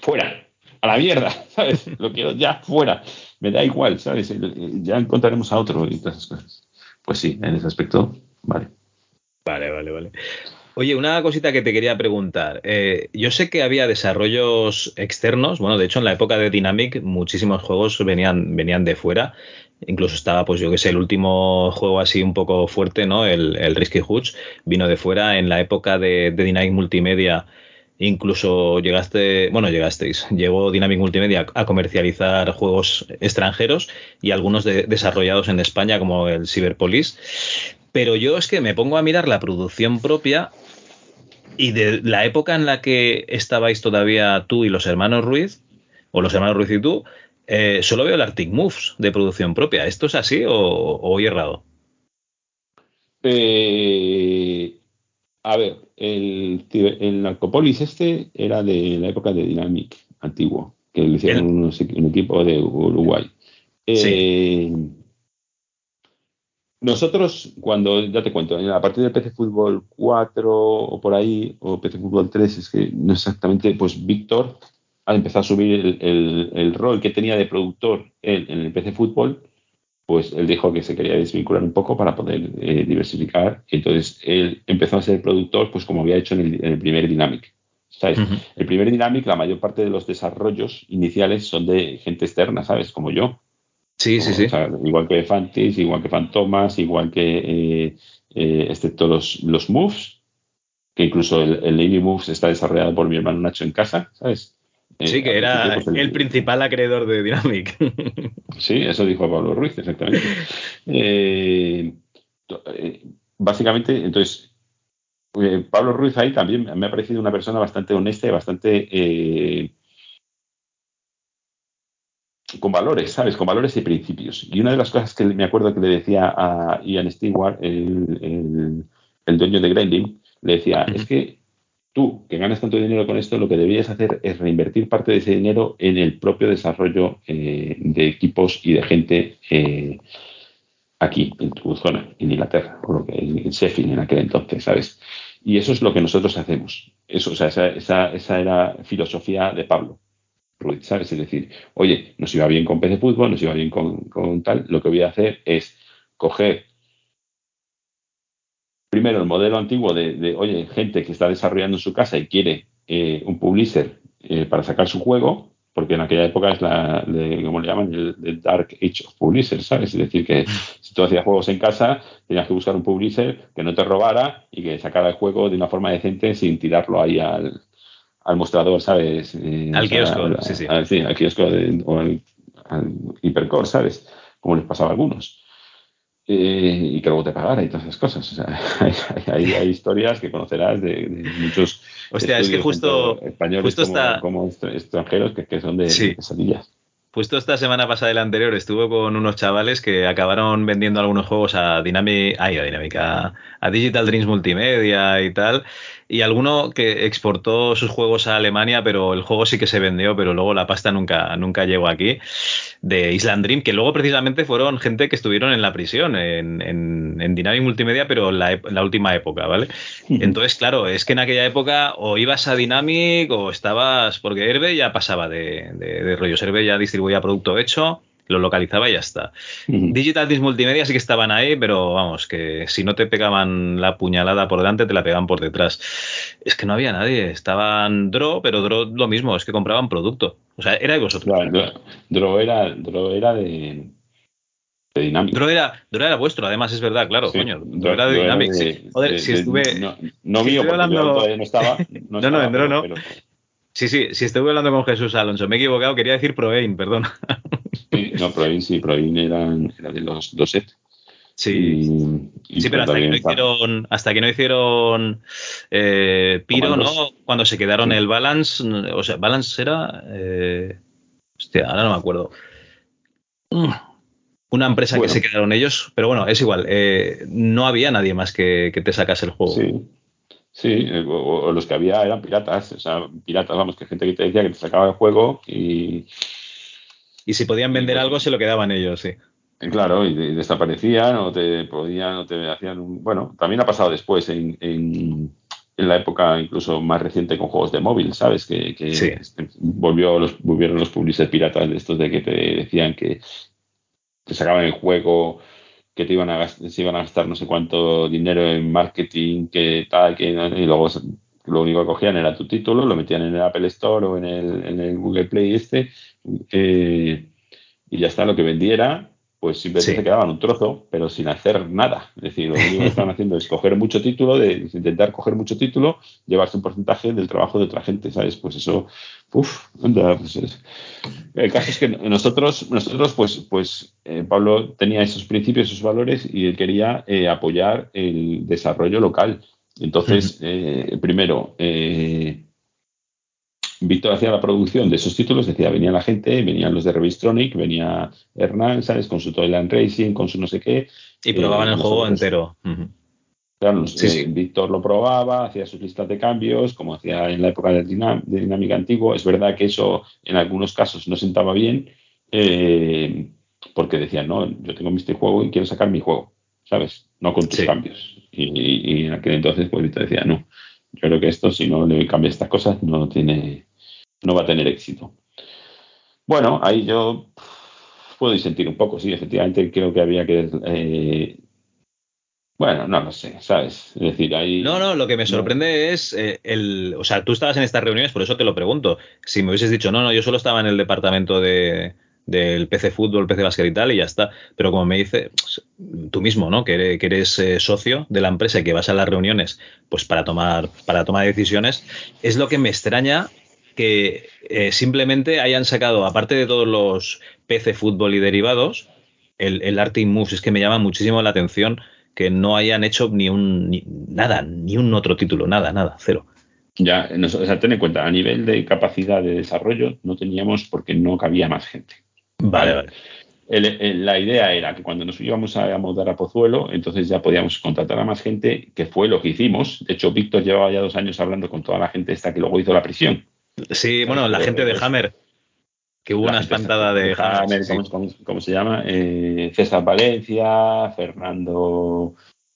Speaker 3: fuera, a la mierda, ¿sabes? Lo quiero ya fuera, me da igual, ¿sabes? Ya encontraremos a otro y todas esas cosas. Pues sí, en ese aspecto, vale.
Speaker 2: Vale, vale, vale. Oye, una cosita que te quería preguntar. Eh, yo sé que había desarrollos externos. Bueno, de hecho, en la época de Dynamic, muchísimos juegos venían, venían de fuera. Incluso estaba, pues yo que sé, el último juego así un poco fuerte, ¿no? El, Risky Hoods vino de fuera. En la época de, Dynamic Multimedia, incluso llegaste, bueno, llegasteis, llegó Dynamic Multimedia a comercializar juegos extranjeros y algunos desarrollados en España, como el Cyberpolis. Pero yo es que me pongo a mirar la producción propia y de la época en la que estabais todavía tú y los hermanos Ruiz, o los hermanos Ruiz y tú, eh, solo veo el Arctic Moves de producción propia. ¿Esto es así o, o he errado?
Speaker 3: Eh, a ver, el, el Narcopolis este era de la época de Dynamic antiguo, que lo hicieron un equipo de Uruguay. Eh, nosotros, cuando, ya te cuento, a partir del PC Fútbol 4 o por ahí, o PC Fútbol 3, es que no exactamente, pues Víctor al empezar a subir el, rol que tenía de productor en el PC Fútbol, pues él dijo que se quería desvincular un poco para poder eh, diversificar. entonces él empezó a ser productor, pues como había hecho en el, primer Dynamic. ¿sabes? El primer Dynamic, la mayor parte de los desarrollos iniciales son de gente externa, ¿sabes? Como yo.
Speaker 2: Sí, sí, sí.
Speaker 3: igual que Fantis, igual que Fantomas, igual que, eh, eh, excepto los, los Moves, que incluso el, el Lady Moves está desarrollado por mi hermano Nacho en casa, ¿sabes?
Speaker 2: Sí, eh, que era el, principal acreedor de Dynamic.
Speaker 3: Sí, eso dijo Pablo Ruiz, exactamente. Básicamente, entonces, Pablo Ruiz ahí también me ha parecido una persona bastante honesta y bastante con valores, ¿sabes? Con valores y principios. Y una de las cosas que me acuerdo que le decía a Ian Stewart, el, dueño de Grinding, le decía, es que tú, que ganas tanto dinero con esto, lo que deberías hacer es reinvertir parte de ese dinero en el propio desarrollo eh, de equipos y de gente eh, aquí, en tu zona, en Inglaterra, o lo que en Sheffield en aquel entonces, ¿sabes? Y eso es lo que nosotros hacemos. Eso, o sea, esa, esa, esa era filosofía de Pablo. ¿Sabes? Es decir, oye, nos iba bien con PC Fútbol, nos iba bien con, con tal, lo que voy a hacer es coger primero el modelo antiguo de, oye, gente que está desarrollando en su casa y quiere eh, un publisher eh, para sacar su juego, porque en aquella época es la, de, ¿cómo le llaman? El, Dark Age of Publishers, ¿sabes? Es decir, que si tú hacías juegos en casa, tenías que buscar un publisher que no te robara y que sacara el juego de una forma decente sin tirarlo ahí al, al mostrador, ¿sabes?
Speaker 2: Eh, al kiosco, sí, sí.
Speaker 3: sí, al kiosco o al, al hipercore, ¿sabes? Como les pasaba a algunos. Eh, y que luego te pagara y todas esas cosas. O sea, hay, hay, historias que conocerás de, muchos
Speaker 2: Hostia, es que justo,
Speaker 3: españoles como, extranjeros que, son de, sí.
Speaker 2: Justo esta semana pasada y la anterior estuve con unos chavales que acabaron vendiendo algunos juegos a Dynamic, ay, a Dynamic, a, Digital Dreams Multimedia y tal. Y alguno que exportó sus juegos a Alemania, pero el juego sí que se vendió, pero luego la pasta nunca, nunca llegó aquí. De Island Dream, que luego precisamente fueron gente que estuvieron en la prisión, en, en, Dynamic Multimedia, pero la, la última época, ¿vale? Entonces, claro, es que en aquella época o ibas a Dynamic o estabas, porque Herbe ya pasaba de, de, de rollos. Herbe ya distribuía producto hecho, lo localizaba y ya está. Digital Disc Multimedia sí que estaban ahí, pero vamos, que si no te pegaban la puñalada por delante, te la pegaban por detrás. Es que no había nadie, estaban Draw, pero Draw lo mismo, es que compraban producto. O sea, era de vosotros.
Speaker 3: Draw, era, era de, de Dynamic.
Speaker 2: Draw era, era vuestro, además es verdad, claro, coño. Draw, era de Dynamic. Joder, si estuve.
Speaker 3: No, no mío, porque hablando... todavía no estaba.
Speaker 2: No, no, en Draw no. Sí, sí, si estuve hablando con Jesús Alonso, me he equivocado, quería decir Proein, perdón.
Speaker 3: No, Proein sí, Proein eran, era de los dos sets.
Speaker 2: Sí, sí, pero hasta que, no hicieron, hasta que no hicieron eh, Piro, ¿no? Cuando se quedaron el Balance, o sea, Balance era. Eh, hostia, ahora no me acuerdo. Mm, una empresa que se quedaron ellos, pero bueno, es igual. Eh, no había nadie más que, que te sacase el juego.
Speaker 3: Sí. Sí, eh, o, los que había eran piratas, o sea, piratas, vamos, que gente que te decía que te sacaba el juego y...
Speaker 2: Y si podían vender pues algo, se lo quedaban ellos, sí.
Speaker 3: Claro, y, desaparecían o te podían o te hacían un... Bueno, también ha pasado después en, en, la época incluso más reciente con juegos de móvil, ¿sabes? Que, este, volvió los, volvieron los publishers piratas de estos de que te decían que te sacaban el juego que te iban a gastar, se iban a gastar no sé cuánto dinero en marketing, que tal, que y luego lo único que cogían era tu título, lo metían en el Apple Store o en el, en el Google Play este, eh, y ya está, lo que vendiera, pues simplemente se quedaban un trozo, pero sin hacer nada. Es decir, lo único que estaban haciendo es coger mucho título, de, intentar coger mucho título, llevarse un porcentaje del trabajo de otra gente, ¿sabes? Pues eso, uff, pues el caso es que nosotros, nosotros pues, pues eh, Pablo tenía esos principios, esos valores y él quería eh, apoyar el desarrollo local. Entonces, eh, primero, eh, Víctor hacía la producción de esos títulos, decía, venía la gente, venían los de Revistronic, venía Hernán, ¿sabes? Con su Toyland Racing, con su no sé qué.
Speaker 2: Y probaban el juego entero.
Speaker 3: Claro, eh, Víctor lo probaba, hacía sus listas de cambios, como hacía en la época de, dinámica antiguo. Es verdad que eso en algunos casos no sentaba bien, eh, porque decían, no, yo tengo este juego y quiero sacar mi juego, ¿sabes? No con tus cambios. Y, en aquel entonces, pues Víctor decía, no, yo creo que esto, si no le cambia estas cosas, no tiene, no va a tener éxito. Bueno, ahí yo puedo disentir un poco, sí, efectivamente creo que había que... Eh, bueno, no lo sé, ¿sabes? Es decir, ahí...
Speaker 2: No, no, lo que me sorprende es eh, el... O sea, tú estabas en estas reuniones, por eso te lo pregunto. Si me hubieses dicho, no, no, yo solo estaba en el departamento de, del PC Fútbol, PC Básquet y tal, y ya está. Pero como me dice tú mismo, ¿no? Que eres, eh, socio de la empresa y que vas a las reuniones pues para tomar, para tomar decisiones, es lo que me extraña que eh, simplemente hayan sacado, aparte de todos los PC fútbol y derivados, el, el Arte Moves. Es que me llama muchísimo la atención que no hayan hecho ni un nada, ni un otro título, nada, nada, cero.
Speaker 3: Ya, o sea, ten en cuenta, a nivel de capacidad de desarrollo no teníamos porque no cabía más gente.
Speaker 2: Vale, vale.
Speaker 3: la idea era que cuando nos íbamos a, mudar a Pozuelo, entonces ya podíamos contratar a más gente, que fue lo que hicimos. De hecho, Víctor llevaba ya dos años hablando con toda la gente esta que luego hizo la prisión.
Speaker 2: Sí, bueno, la gente de Hammer, que hubo una espantada de, Hammer.
Speaker 3: ¿cómo, se llama? Eh, César Valencia, Fernando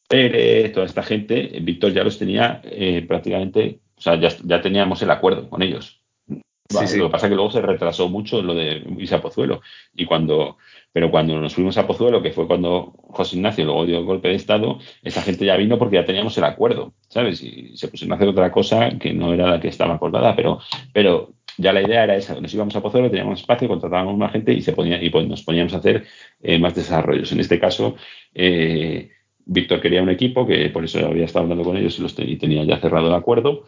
Speaker 3: Pérez, toda esta gente. Víctor ya los tenía eh, prácticamente, o sea, ya, teníamos el acuerdo con ellos. Lo que pasa es que luego se retrasó mucho lo de irse a Pozuelo. Y cuando, pero cuando nos fuimos a Pozuelo, que fue cuando José Ignacio luego dio el golpe de Estado, esa gente ya vino porque ya teníamos el acuerdo, ¿sabes? Y se pusieron a hacer otra cosa que no era la que estaba acordada, pero, pero ya la idea era esa, nos íbamos a Pozuelo, teníamos espacio, contratábamos más gente y se ponía, y pues nos poníamos a hacer eh, más desarrollos. En este caso, eh, Víctor quería un equipo, que por eso había estado hablando con ellos y, tenía ya cerrado el acuerdo,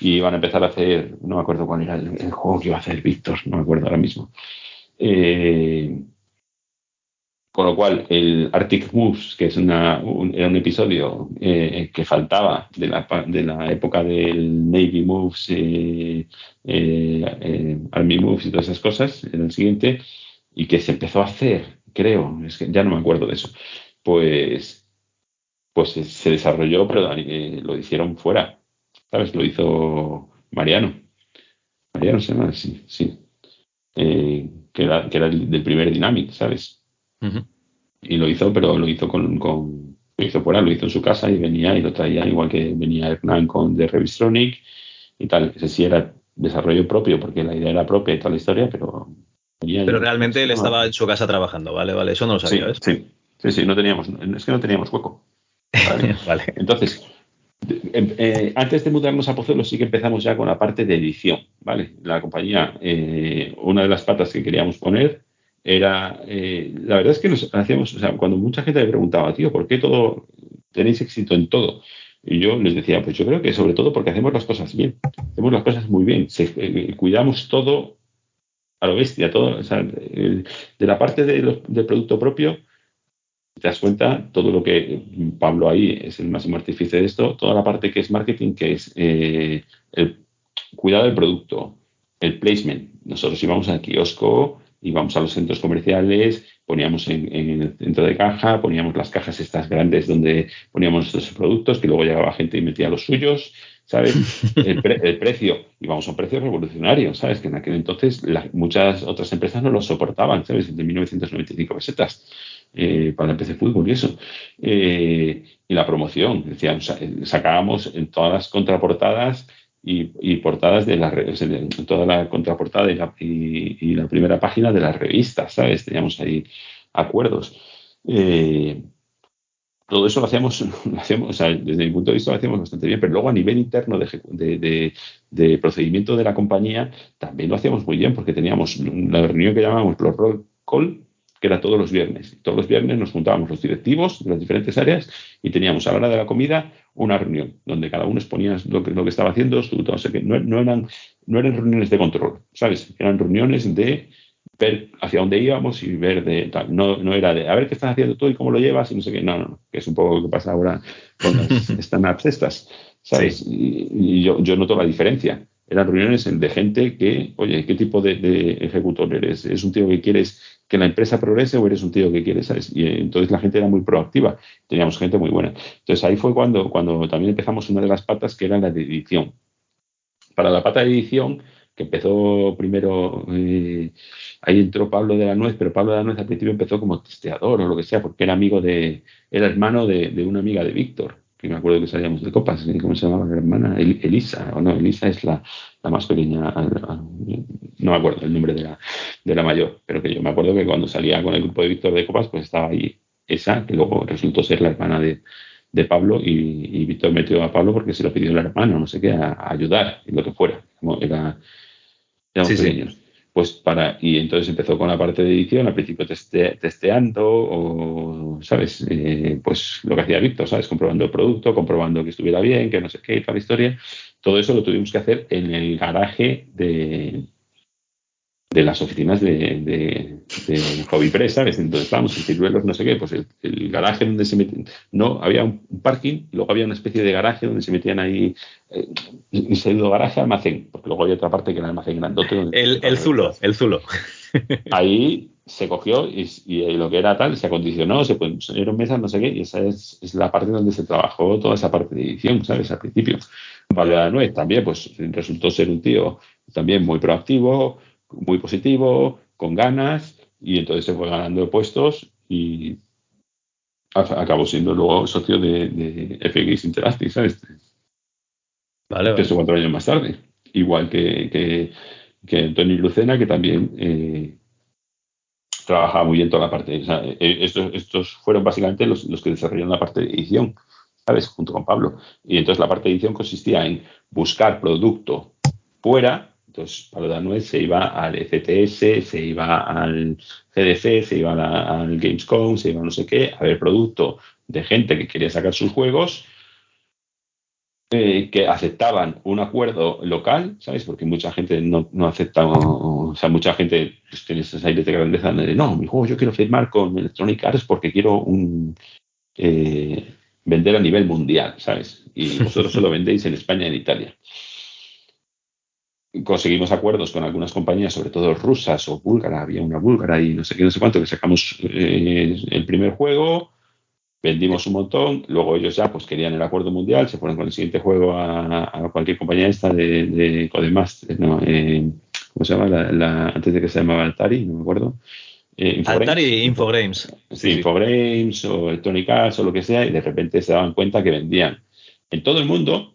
Speaker 3: y iban a empezar a hacer, no me acuerdo cuál era el, juego que iba a hacer Víctor, no me acuerdo ahora mismo. Eh, con lo cual, el Arctic Moves, que es una, un, era un episodio eh, que faltaba de la, de la, época del Navy Moves, eh, eh, Army Moves y todas esas cosas, era el siguiente, y que se empezó a hacer, creo, es que ya no me acuerdo de eso, pues, pues se desarrolló, pero lo hicieron fuera, ¿sabes? Lo hizo Mariano. Mariano se llama, sí, sí. que, era, que era del primer Dynamic, ¿sabes? Y lo hizo, pero lo hizo con, con, lo hizo fuera, lo hizo en su casa y venía y lo traía igual que venía Hernán con The Revistronic y tal. Ese sí era desarrollo propio porque la idea era propia y toda la historia, pero
Speaker 2: pero realmente él estaba en su casa trabajando, ¿vale? Vale, eso no lo sabía,
Speaker 3: sí, Sí, sí, no teníamos, es que no teníamos hueco. Vale. Entonces, eh, antes de mudarnos a Pozuelo sí que empezamos ya con la parte de edición, ¿vale? La compañía, eh, una de las patas que queríamos poner era, eh, la verdad es que nos hacíamos, o sea, cuando mucha gente me preguntaba, tío, ¿por qué todo, tenéis éxito en todo? Y yo les decía, pues yo creo que sobre todo porque hacemos las cosas bien, hacemos las cosas muy bien, eh, cuidamos todo a lo bestia, todo, o sea, de la parte de del producto propio, te das cuenta, todo lo que Pablo ahí es el máximo artífice de esto, toda la parte que es marketing, que es eh, el cuidado del producto, el placement. Nosotros íbamos al kiosco, íbamos a los centros comerciales, poníamos en, el centro de caja, poníamos las cajas estas grandes donde poníamos nuestros productos, que luego llegaba gente y metía los suyos, ¿sabes? El, precio, íbamos a un precio revolucionario, ¿sabes? Que en aquel entonces muchas otras empresas no lo soportaban, ¿sabes? De 1995 pesetas. Eh, para el PC Fútbol y eso. Eh, y la promoción, decíamos, sacábamos en todas las contraportadas y, portadas de la toda la contraportada y la, primera página de las revistas, ¿sabes? Teníamos ahí acuerdos. Eh, todo eso lo hacíamos, hacíamos o sea, desde mi punto de vista lo hacíamos bastante bien, pero luego a nivel interno de, de, procedimiento de la compañía también lo hacíamos muy bien porque teníamos la reunión que llamamos los roll call, que era todos los viernes. Todos los viernes nos juntábamos los directivos de las diferentes áreas y teníamos a la hora de la comida una reunión donde cada uno exponía lo que, lo que estaba haciendo, no, no, eran, no eran reuniones de control, ¿sabes? Eran reuniones de ver hacia dónde íbamos y ver de tal. No, no era de a ver qué estás haciendo tú y cómo lo llevas y no sé qué. No, no, que es un poco lo que pasa ahora con las startups estas, ¿sabes? Y, yo, yo noto la diferencia eran reuniones de gente que, oye, ¿qué tipo de, ejecutor eres? ¿Es un tío que quieres que la empresa progrese o eres un tío que quiere, ¿sabes? Y entonces la gente era muy proactiva, teníamos gente muy buena. Entonces ahí fue cuando, cuando también empezamos una de las patas que era la de edición. Para la pata de edición, que empezó primero, eh, ahí entró Pablo de la Nuez, pero Pablo de la Nuez al principio empezó como testeador o lo que sea, porque era amigo de, era hermano de, de una amiga de Víctor que me acuerdo que salíamos de copas, ¿cómo se llamaba la hermana? Elisa, o no, Elisa es la, la, más pequeña, no me acuerdo el nombre de la, de la mayor, pero que yo me acuerdo que cuando salía con el grupo de Víctor de copas, pues estaba ahí esa, que luego resultó ser la hermana de, de Pablo y, Víctor metió a Pablo porque se lo pidió la hermana, no sé qué, a, ayudar, en lo que fuera, era, éramos pequeños pues para, y entonces empezó con la parte de edición, al principio testeando, o, ¿sabes? Eh, pues lo que hacía Víctor, ¿sabes? Comprobando el producto, comprobando que estuviera bien, que no sé qué, y toda la historia. Todo eso lo tuvimos que hacer en el garaje de, de las oficinas de, de, de Hobby Press, ¿sabes? Entonces estábamos en Ciruelos, no sé qué, pues el, garaje donde se metían, no, había un parking, y luego había una especie de garaje donde se metían ahí, eh, un pseudo garaje almacén, porque luego había otra parte que era almacén grandote.
Speaker 2: el, el Zulo, el Zulo.
Speaker 3: Ahí se cogió y, lo que era tal se acondicionó, se pusieron mesas, no sé qué, y esa es, es, la parte donde se trabajó toda esa parte de edición, ¿sabes? Al principio. Valera Nuez también, pues resultó ser un tío también muy proactivo, muy positivo, con ganas, y entonces se fue ganando puestos y acabó siendo luego socio de, de FX Interactive, ¿sabes? Vale, Tres o cuatro años más tarde. Igual que, que Tony Lucena, que también eh, trabajaba muy bien toda la parte. Eh, estos, fueron básicamente los, que desarrollaron la parte de edición, ¿sabes? Junto con Pablo. Y entonces la parte de edición consistía en buscar producto fuera. Entonces, Pablo Danuel se iba al FTS, se iba al GDC, se iba al Gamescom, se iba a no sé qué, a ver producto de gente que quería sacar sus juegos eh, que aceptaban un acuerdo local, ¿sabes? Porque mucha gente no, no acepta, o, sea, mucha gente pues, tiene ese aire de grandeza de no, mi juego yo quiero firmar con Electronic Arts porque quiero un eh, vender a nivel mundial, ¿sabes? Y vosotros solo vendéis en España y en Italia. Conseguimos acuerdos con algunas compañías, sobre todo rusas o búlgaras, había una búlgara y no sé qué, no sé cuánto, que sacamos eh, el primer juego, vendimos un montón, luego ellos ya pues querían el acuerdo mundial, se fueron con el siguiente juego a, cualquier compañía esta de, de Codemaster, no, eh, ¿cómo se llama? La, antes de que se llamaba Altari, no me acuerdo.
Speaker 2: Eh, Altari Infogrames.
Speaker 3: Sí, Infogrames o Electronic Arts o lo que sea, y de repente se daban cuenta que vendían en todo el mundo.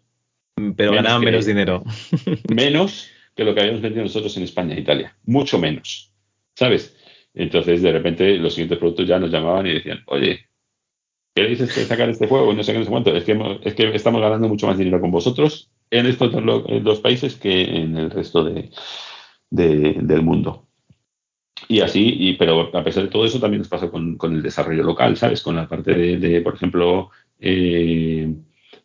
Speaker 2: Pero ganaban menos dinero.
Speaker 3: Menos que lo que habíamos vendido nosotros en España e Italia. Mucho menos. ¿Sabes? Entonces, de repente, los siguientes productos ya nos llamaban y decían, oye, ¿queréis este, sacar este juego? No sé qué, no sé cuánto. Es que, es que estamos ganando mucho más dinero con vosotros en estos dos países que en el resto de, del mundo. Y así, y, pero a pesar de todo eso, también nos pasa con, el desarrollo local, ¿sabes? Con la parte de, por ejemplo, eh,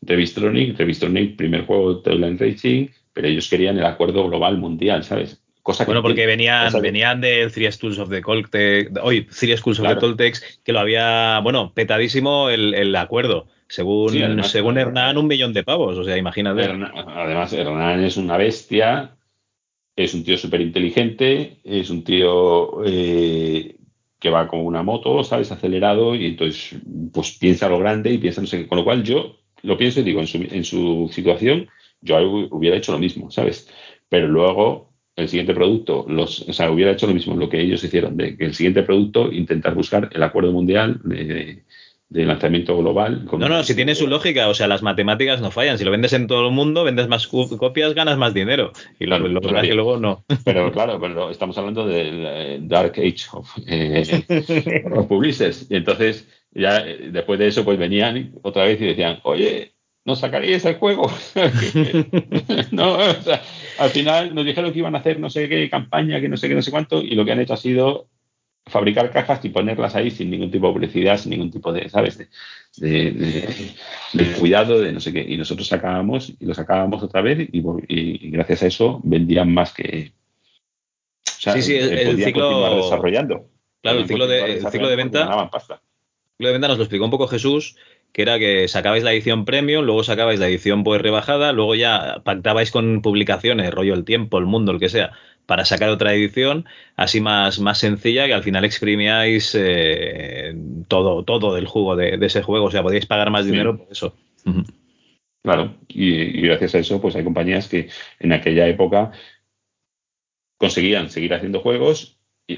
Speaker 3: Revistronic, Revistronic, primer juego de Online Racing, pero ellos querían el acuerdo global mundial, ¿sabes?
Speaker 2: bueno, porque venían, venían del Three Schools of the Coltex, hoy Three Schools of the Toltecs, que lo había, bueno, petadísimo el, acuerdo. Según, según Hernán, un millón de pavos, o sea, imagínate.
Speaker 3: además, Hernán es una bestia, es un tío súper inteligente, es un tío eh, que va como una moto, ¿sabes? Acelerado, y entonces, pues piensa lo grande y piensa no sé qué. Con lo cual, yo lo pienso y digo, en su, en su situación, yo hubiera hecho lo mismo, ¿sabes? Pero luego el siguiente producto, los, o sea, hubiera hecho lo mismo, lo que ellos hicieron, de que el siguiente producto intentar buscar el acuerdo mundial de, lanzamiento global.
Speaker 2: no, no, si tiene su lógica, o sea, las matemáticas no fallan. Si lo vendes en todo el mundo, vendes más copias, ganas más dinero. Y lo, lo que luego no.
Speaker 3: Pero claro, pero estamos hablando del eh, Dark Age of, eh, Publishers. Y entonces, ya eh, después de eso, pues venían otra vez y decían, oye, ¿no sacaríais el juego? no, o sea, al final nos dijeron que iban a hacer no sé qué campaña, que no sé qué, no sé cuánto, y lo que han hecho ha sido fabricar cajas y ponerlas ahí sin ningún tipo de publicidad, sin ningún tipo de, ¿sabes? De, cuidado, de no sé qué. Y nosotros sacábamos y lo sacábamos otra vez y, gracias a eso vendían más que...
Speaker 2: O sea, sí, sí, el, ciclo...
Speaker 3: desarrollando.
Speaker 2: Claro, el ciclo de, el ciclo de venta... El de venta nos lo explicó un poco Jesús que era que sacabais la edición premium, luego sacabais la edición pues rebajada, luego ya pactabais con publicaciones, rollo El Tiempo, El Mundo, el que sea, para sacar otra edición así más, más sencilla que al final exprimíais eh, todo, todo del juego de, ese juego, o sea, podíais pagar más dinero por eso.
Speaker 3: Claro, y, gracias a eso pues hay compañías que en aquella época conseguían seguir haciendo juegos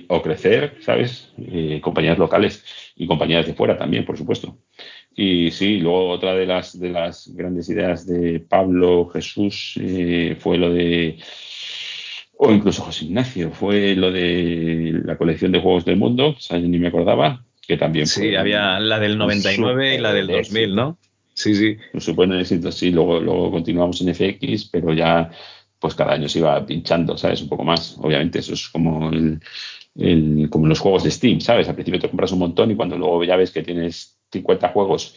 Speaker 3: o crecer, ¿sabes? Eh, compañías locales y compañías de fuera también, por supuesto. Y sí, luego otra de las, de las grandes ideas de Pablo Jesús eh, fue lo de, o incluso José Ignacio, fue lo de la colección de juegos del mundo, o ni me acordaba, que también
Speaker 2: Sí, había la del 99 y la del 2000, ¿no? Sí, sí.
Speaker 3: Supone éxito, sí, luego, luego continuamos en FX, pero ya pues cada año se iba pinchando, ¿sabes? Un poco más. Obviamente, eso es como el, el, como los juegos de Steam, ¿sabes? Al principio te compras un montón y cuando luego ya ves que tienes 50 juegos,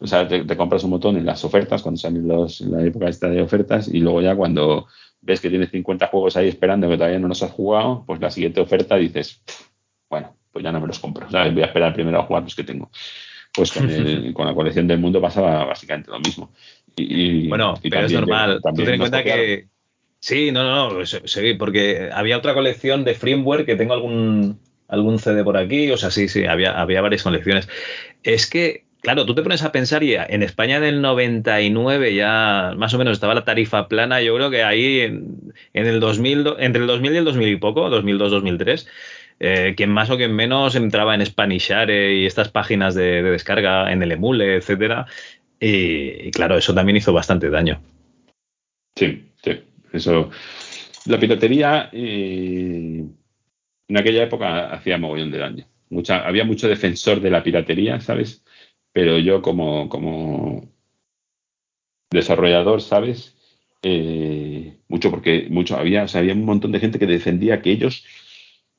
Speaker 3: o sea, te, compras un montón en las ofertas, cuando salen los, la época esta de ofertas, y luego ya cuando ves que tienes 50 juegos ahí esperando que todavía no los has jugado, pues la siguiente oferta dices, bueno, pues ya no me los compro, voy a esperar primero a jugar los que tengo. Pues con, con la colección del mundo pasaba básicamente lo mismo.
Speaker 2: Y, bueno, pero es normal. Tú ten en cuenta que. Sí, no, no, no, sí, porque había otra colección de firmware que tengo algún, algún CD por aquí, o sea, sí, sí, había, había varias colecciones. Es que, claro, tú te pones a pensar y en España del 99 ya más o menos estaba la tarifa plana, yo creo que ahí en, el 2000, entre el 2000 y el 2000 y poco, 2002-2003, eh, quien más o quien menos entraba en Spanishare y estas páginas de, descarga en el emule, etcétera, y, claro, eso también hizo bastante daño.
Speaker 3: Sí, eso La piratería eh, en aquella época hacía mogollón de daño. Mucha, había mucho defensor de la piratería, ¿sabes? Pero yo como, como desarrollador, ¿sabes? Eh, mucho porque mucho había, o sea, había un montón de gente que defendía que ellos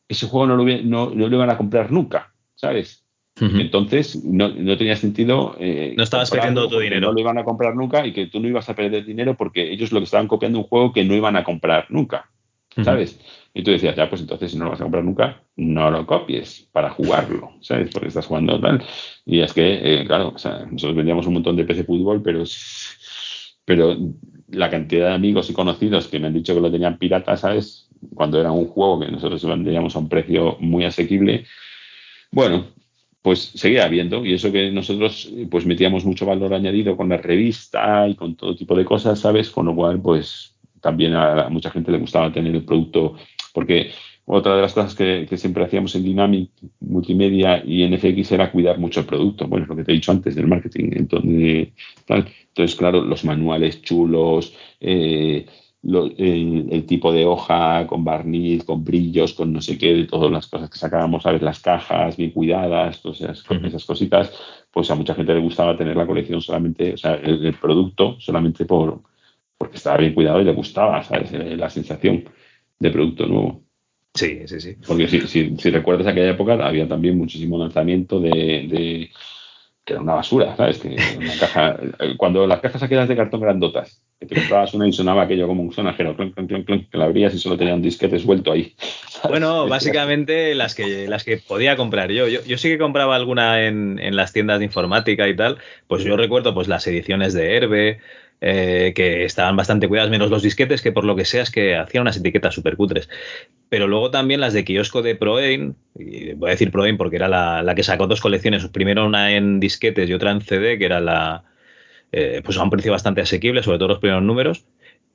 Speaker 3: ese juego no lo, no, no lo iban a comprar nunca, ¿sabes? Entonces no, no, tenía sentido.
Speaker 2: Eh, no estabas perdiendo tu dinero.
Speaker 3: No lo iban a comprar nunca y que tú no ibas a perder dinero porque ellos lo que estaban copiando un juego que no iban a comprar nunca, ¿sabes? Y tú decías, ya, pues entonces si no lo vas a comprar nunca, no lo copies para jugarlo, ¿sabes? Porque estás jugando tal. Y es que, eh, claro, o sea, nosotros vendíamos un montón de PC fútbol, pero, pero la cantidad de amigos y conocidos que me han dicho que lo tenían pirata, ¿sabes? Cuando era un juego que nosotros vendíamos a un precio muy asequible. Bueno, pues seguía habiendo y eso que nosotros pues metíamos mucho valor añadido con la revista y con todo tipo de cosas, ¿sabes? Con lo cual pues también a mucha gente le gustaba tener el producto porque otra de las cosas que, siempre hacíamos en Dynamic, Multimedia y en FX era cuidar mucho el producto. Bueno, es lo que te he dicho antes del marketing. Entonces, Entonces claro, los manuales chulos, eh, el, tipo de hoja con barniz, con brillos, con no sé qué, de todas las cosas que sacábamos, ver Las cajas bien cuidadas, todas esas, cositas, pues a mucha gente le gustaba tener la colección solamente, o sea, el, producto solamente por porque estaba bien cuidado y le gustaba, ¿sabes? Eh, la sensación de producto nuevo.
Speaker 2: Sí, sí, sí.
Speaker 3: Porque si, si, recuerdas aquella época, había también muchísimo lanzamiento de, que era una basura, ¿sabes? Que una caja, cuando las cajas aquellas de cartón grandotas, que te comprabas una y sonaba aquello como un sonajero, clon, clon, clon, clon, que la abrías y solo tenía un disquete suelto ahí.
Speaker 2: Bueno, básicamente las que, las que podía comprar yo. yo. sí que compraba alguna en, en, las tiendas de informática y tal. Pues yo recuerdo pues las ediciones de Herbe, eh, que estaban bastante cuidadas, menos los disquetes, que por lo que sea es que hacían unas etiquetas súper cutres. Pero luego también las de kiosco de Proain, y voy a decir Proain porque era la, que sacó dos colecciones, primero una en disquetes y otra en CD, que era la, eh, pues a un precio bastante asequible, sobre todo los primeros números.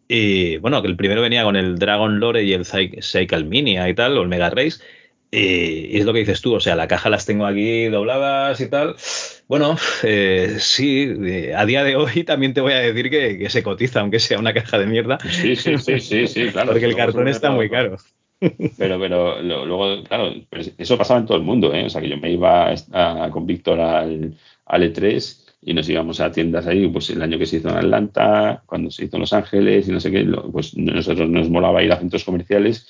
Speaker 2: Y bueno, que el primero venía con el Dragon Lore y el Cycle Mini y tal, o el Mega Race. Y, es lo que dices tú, o sea, la caja las tengo aquí dobladas y tal. Bueno, eh, sí, eh, a día de hoy también te voy a decir que, se cotiza, aunque sea una caja de mierda.
Speaker 3: Sí, sí, sí, sí, sí claro.
Speaker 2: Porque el cartón está muy caro.
Speaker 3: Pero, pero luego, claro, eso pasaba en todo el mundo, ¿eh? O sea, que yo me iba con Víctor al, al E3 y nos íbamos a tiendas ahí, pues el año que se hizo en Atlanta, cuando se hizo en Los Ángeles y no sé qué, pues nosotros nos molaba ir a centros comerciales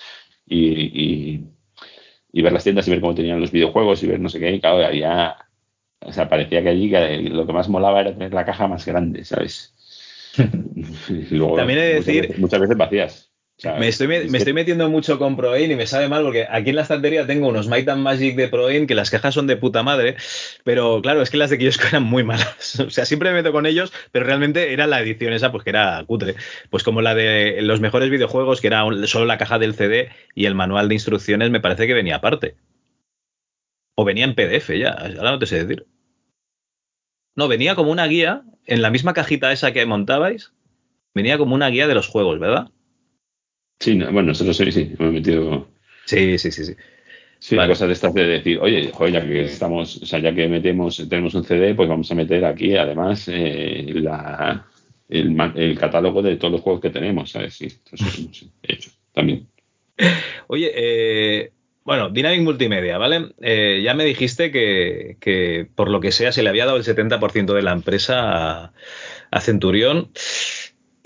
Speaker 3: y y ver las tiendas y ver cómo tenían los videojuegos y ver no sé qué, y claro, había, o sea, parecía que allí lo que más molaba era tener la caja más grande, ¿sabes?
Speaker 2: y luego, También he de decir,
Speaker 3: muchas veces vacías.
Speaker 2: Me estoy, me estoy, metiendo mucho con Proin y me sabe mal porque aquí en la estantería tengo unos Might and Magic de Proin que las cajas son de puta madre, pero claro, es que las de Kiosco eran muy malas. O sea, siempre me meto con ellos, pero realmente era la edición esa, pues que era cutre. Pues como la de los mejores videojuegos, que era solo la caja del CD y el manual de instrucciones, me parece que venía aparte. O venía en PDF ya, ahora no te sé decir. No, venía como una guía, en la misma cajita esa que montabais, venía como una guía de los juegos, ¿verdad?
Speaker 3: Sí, bueno, nosotros sí, sí, hemos metido.
Speaker 2: Sí, sí, sí, sí.
Speaker 3: Sí, vale. cosas de estas de decir, oye, joder, ya que estamos, o sea, ya que metemos, tenemos un CD, pues vamos a meter aquí además eh, la, el, catálogo de todos los juegos que tenemos, ¿sabes? Sí, eso hecho también.
Speaker 2: Oye, eh, bueno, Dynamic Multimedia, ¿vale? Eh, ya me dijiste que, que, por lo que sea se le había dado el 70% de la empresa a, a Centurión.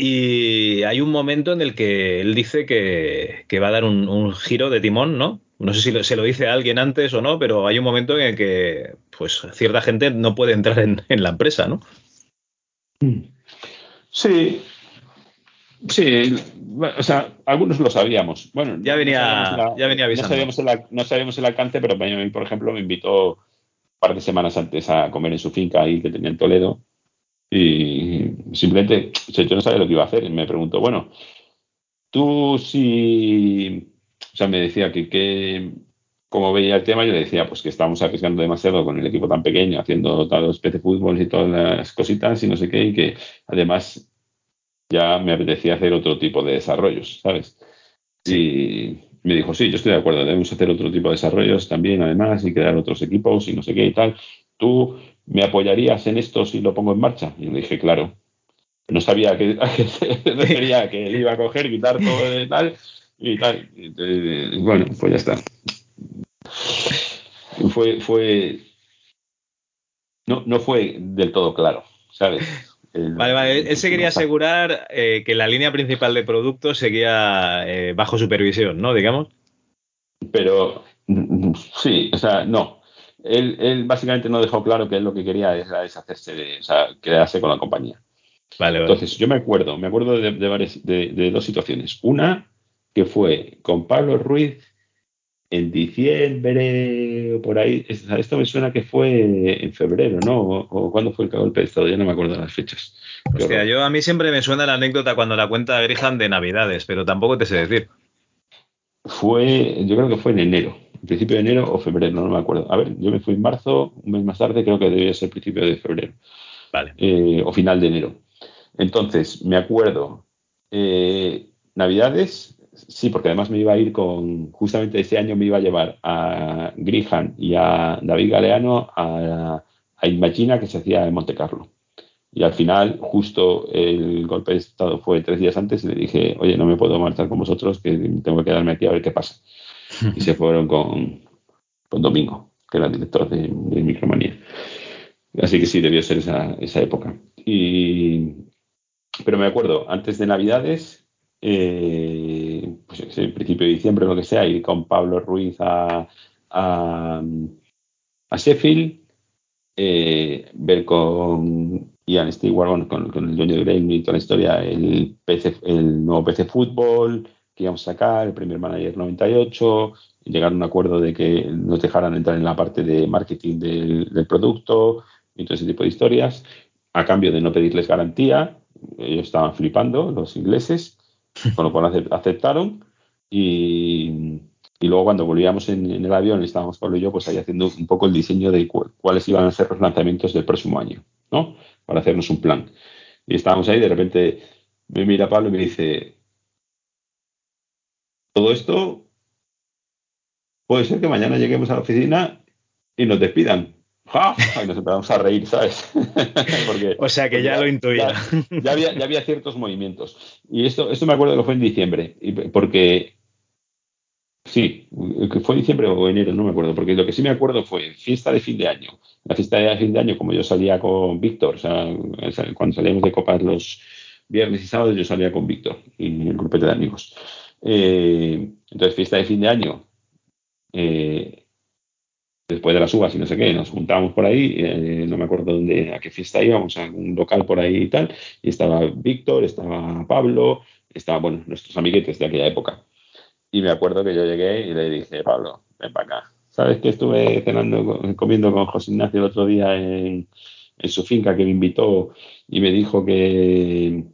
Speaker 2: Y hay un momento en el que él dice que, va a dar un, giro de timón, ¿no? No sé si se lo dice a alguien antes o no, pero hay un momento en el que pues cierta gente no puede entrar en, la empresa, ¿no?
Speaker 3: Sí, Sí, o sea, algunos lo sabíamos. Bueno,
Speaker 2: ya venía, ya venía avisando.
Speaker 3: No sabíamos, el, alcance, pero mí, por ejemplo, me invitó un par de semanas antes a comer en su finca ahí que tenía en Toledo y simplemente, yo no sabía lo que iba a hacer. Y me preguntó, bueno, tú si. O sea, me decía que, que como veía el tema, yo le decía pues que estábamos arriesgando demasiado con el equipo tan pequeño, haciendo todos los PC fútbol y todas las cositas y no sé qué, y que además ya me apetecía hacer otro tipo de desarrollos, ¿sabes? Y me dijo, sí, yo estoy de acuerdo, debemos hacer otro tipo de desarrollos también, además, y crear otros equipos y no sé qué y tal. Tú ¿me apoyarías en esto si lo pongo en marcha? Y le dije, claro. No sabía que, que se refería que él iba a coger, quitar todo de tal, y tal. bueno, pues ya está. Fue, fue, no, no fue del todo claro, ¿sabes?
Speaker 2: vale, vale. Él se quería asegurar eh, que la línea principal de productos seguía eh, bajo supervisión, ¿no? Digamos.
Speaker 3: Pero sí, o sea, no. Él, él, básicamente no dejó claro que él lo que quería era deshacerse de, o sea, quedarse con la compañía.
Speaker 2: Vale,
Speaker 3: Entonces, yo me acuerdo, me acuerdo de, de, de, dos situaciones. Una que fue con Pablo Ruiz en diciembre o por ahí. Esto me suena que fue en febrero, ¿no? O, cuándo fue el golpe de Estado, ya no me acuerdo las fechas.
Speaker 2: Hostia, yo a mí siempre me suena la anécdota cuando la cuenta Grihan de Navidades, pero tampoco te sé decir.
Speaker 3: Fue, yo creo que fue en enero, principio de enero o febrero, no, me acuerdo. A ver, yo me fui en marzo, un mes más tarde, creo que debía ser principio de febrero.
Speaker 2: Vale.
Speaker 3: Eh, o final de enero. Entonces, me acuerdo, eh, Navidades, sí, porque además me iba a ir con, justamente ese año me iba a llevar a Grihan y a David Galeano a, a Imagina que se hacía en Monte Carlo. Y al final, justo el golpe de Estado fue tres días antes y le dije, oye, no me puedo marchar con vosotros, que tengo que quedarme aquí a ver qué pasa. Y se fueron con, con Domingo, que era el director de, de Micromanía. Así que sí, debió ser esa, esa época. Y, pero me acuerdo, antes de Navidades, eh, pues en principio de diciembre, lo que sea, ir con Pablo Ruiz a, Sheffield, eh, ver con Ian Stewart, con, el dueño de Grêmio y toda la historia, el, PC, el nuevo PC Fútbol que íbamos a sacar, el primer manager 98, llegar a un acuerdo de que nos dejaran entrar en la parte de marketing del producto y todo ese tipo de historias, a cambio de no pedirles garantía, ellos estaban flipando, los ingleses, con lo cual aceptaron y, y luego cuando volvíamos en, el avión, estábamos Pablo y yo, pues ahí haciendo un poco el diseño de cu cuáles iban a ser los lanzamientos del próximo año, ¿no? Para hacernos un plan. Y estábamos ahí, de repente me mira Pablo y me dice, todo esto puede ser que mañana lleguemos a la oficina y nos despidan. ¡Ja! Y nos empezamos a reír, ¿sabes?
Speaker 2: Porque, o sea que ya, ya lo intuía.
Speaker 3: Ya, ya, había, ya, había, ciertos movimientos. Y esto, esto me acuerdo que fue en diciembre, porque Sí, fue diciembre o enero, no me acuerdo, porque lo que sí me acuerdo fue fiesta de fin de año. La fiesta de fin de año, como yo salía con Víctor, o sea, cuando salíamos de copas los viernes y sábados, yo salía con Víctor y el grupete de amigos. Eh, entonces, fiesta de fin de año, eh, después de las uvas y no sé qué, nos juntábamos por ahí, eh, no me acuerdo dónde, a qué fiesta íbamos, a un local por ahí y tal, y estaba Víctor, estaba Pablo, estaban, bueno, nuestros amiguetes de aquella época. Y me acuerdo que yo llegué y le dije, Pablo, ven para acá. ¿Sabes que estuve cenando, comiendo con José Ignacio el otro día en, en su finca que me invitó y me dijo que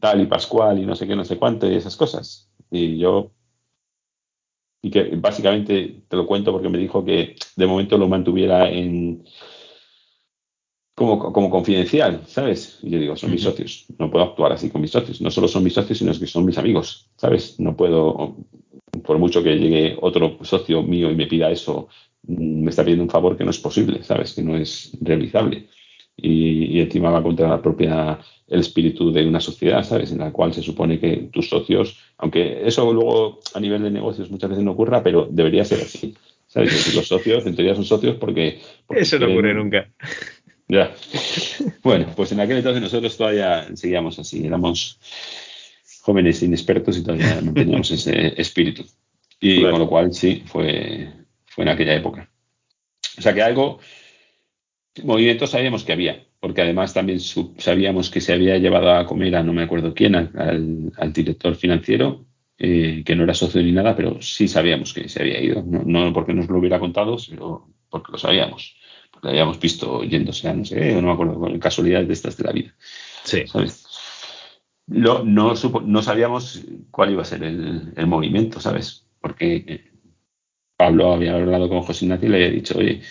Speaker 3: tal y Pascual y no sé qué, no sé cuánto y esas cosas? Y yo, y que básicamente te lo cuento porque me dijo que de momento lo mantuviera en, como, como confidencial, ¿sabes? Y yo digo, son mis socios, no puedo actuar así con mis socios. No solo son mis socios, sino que son mis amigos, ¿sabes? No puedo, por mucho que llegue otro socio mío y me pida eso, mm, me está pidiendo un favor que no es posible, ¿sabes? Que no es realizable. Y, y, encima va contra la propia, el espíritu de una sociedad, ¿sabes? En la cual se supone que tus socios, aunque eso luego a nivel de negocios muchas veces no ocurra, pero debería ser así. ¿Sabes? Decir, los socios, en teoría son socios porque... porque
Speaker 2: eso no ocurre nunca.
Speaker 3: Ya. Bueno, pues en aquel entonces nosotros todavía seguíamos así, éramos jóvenes inexpertos y todavía manteníamos ese espíritu. Y claro. con lo cual sí, fue, fue en aquella época. O sea que algo, movimientos sabíamos que había, porque además también sabíamos que se había llevado a comer a no me acuerdo quién, al, al director financiero, eh, que no era socio ni nada, pero sí sabíamos que se había ido. No, no porque nos lo hubiera contado, sino porque lo sabíamos la habíamos visto yéndose a no sé, no me acuerdo, con casualidades de estas de la vida.
Speaker 2: Sí.
Speaker 3: ¿sabes? Lo, no, no sabíamos cuál iba a ser el, el, movimiento, ¿sabes? Porque Pablo había hablado con José Ignacio y le había dicho, oye,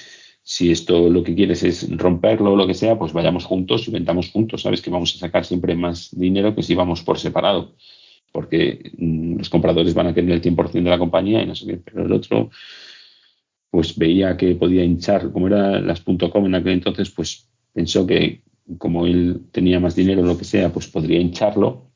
Speaker 3: si esto lo que quieres es romperlo o lo que sea, pues vayamos juntos y vendamos juntos, ¿sabes? Que vamos a sacar siempre más dinero que si vamos por separado. Porque mmm, los compradores van a tener el 100% de la compañía y no sé qué, pero el otro pues veía que podía hinchar, como era las .com en aquel entonces, pues pensó que como él tenía más dinero o lo que sea, pues podría hincharlo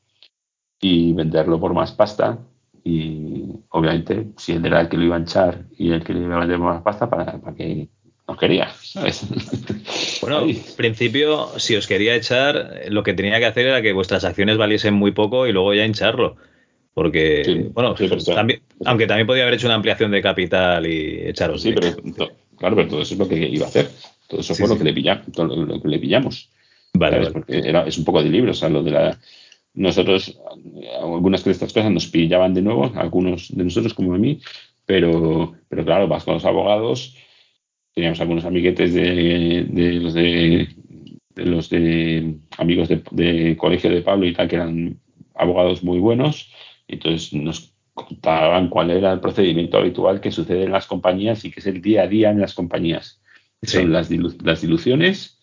Speaker 3: y venderlo por más pasta. y obviamente si él era el que lo iba a echar y el que le iba a meter más pasta para, para que nos quería, ¿sabes?
Speaker 2: Bueno, en principio, si os quería echar, lo que tenía que hacer era que vuestras acciones valiesen muy poco y luego ya hincharlo. Porque, bueno, también, aunque también podía haber hecho una ampliación de capital y echaros.
Speaker 3: Sí, pero claro, pero todo eso es lo que iba a hacer. Todo eso fue lo, que le pillamos, lo, que le pillamos. Vale, Porque era, es un poco de libro, o sea, lo de la. Nosotros, algunas de estas cosas nos pillaban de nuevo, algunos de nosotros como a mí, pero, pero claro, vas con los abogados teníamos algunos amiguetes de, los de, los de amigos de, colegio de Pablo y tal que eran abogados muy buenos y entonces nos contaban cuál era el procedimiento habitual que sucede en las compañías y que es el día a día en las compañías. Son las, las diluciones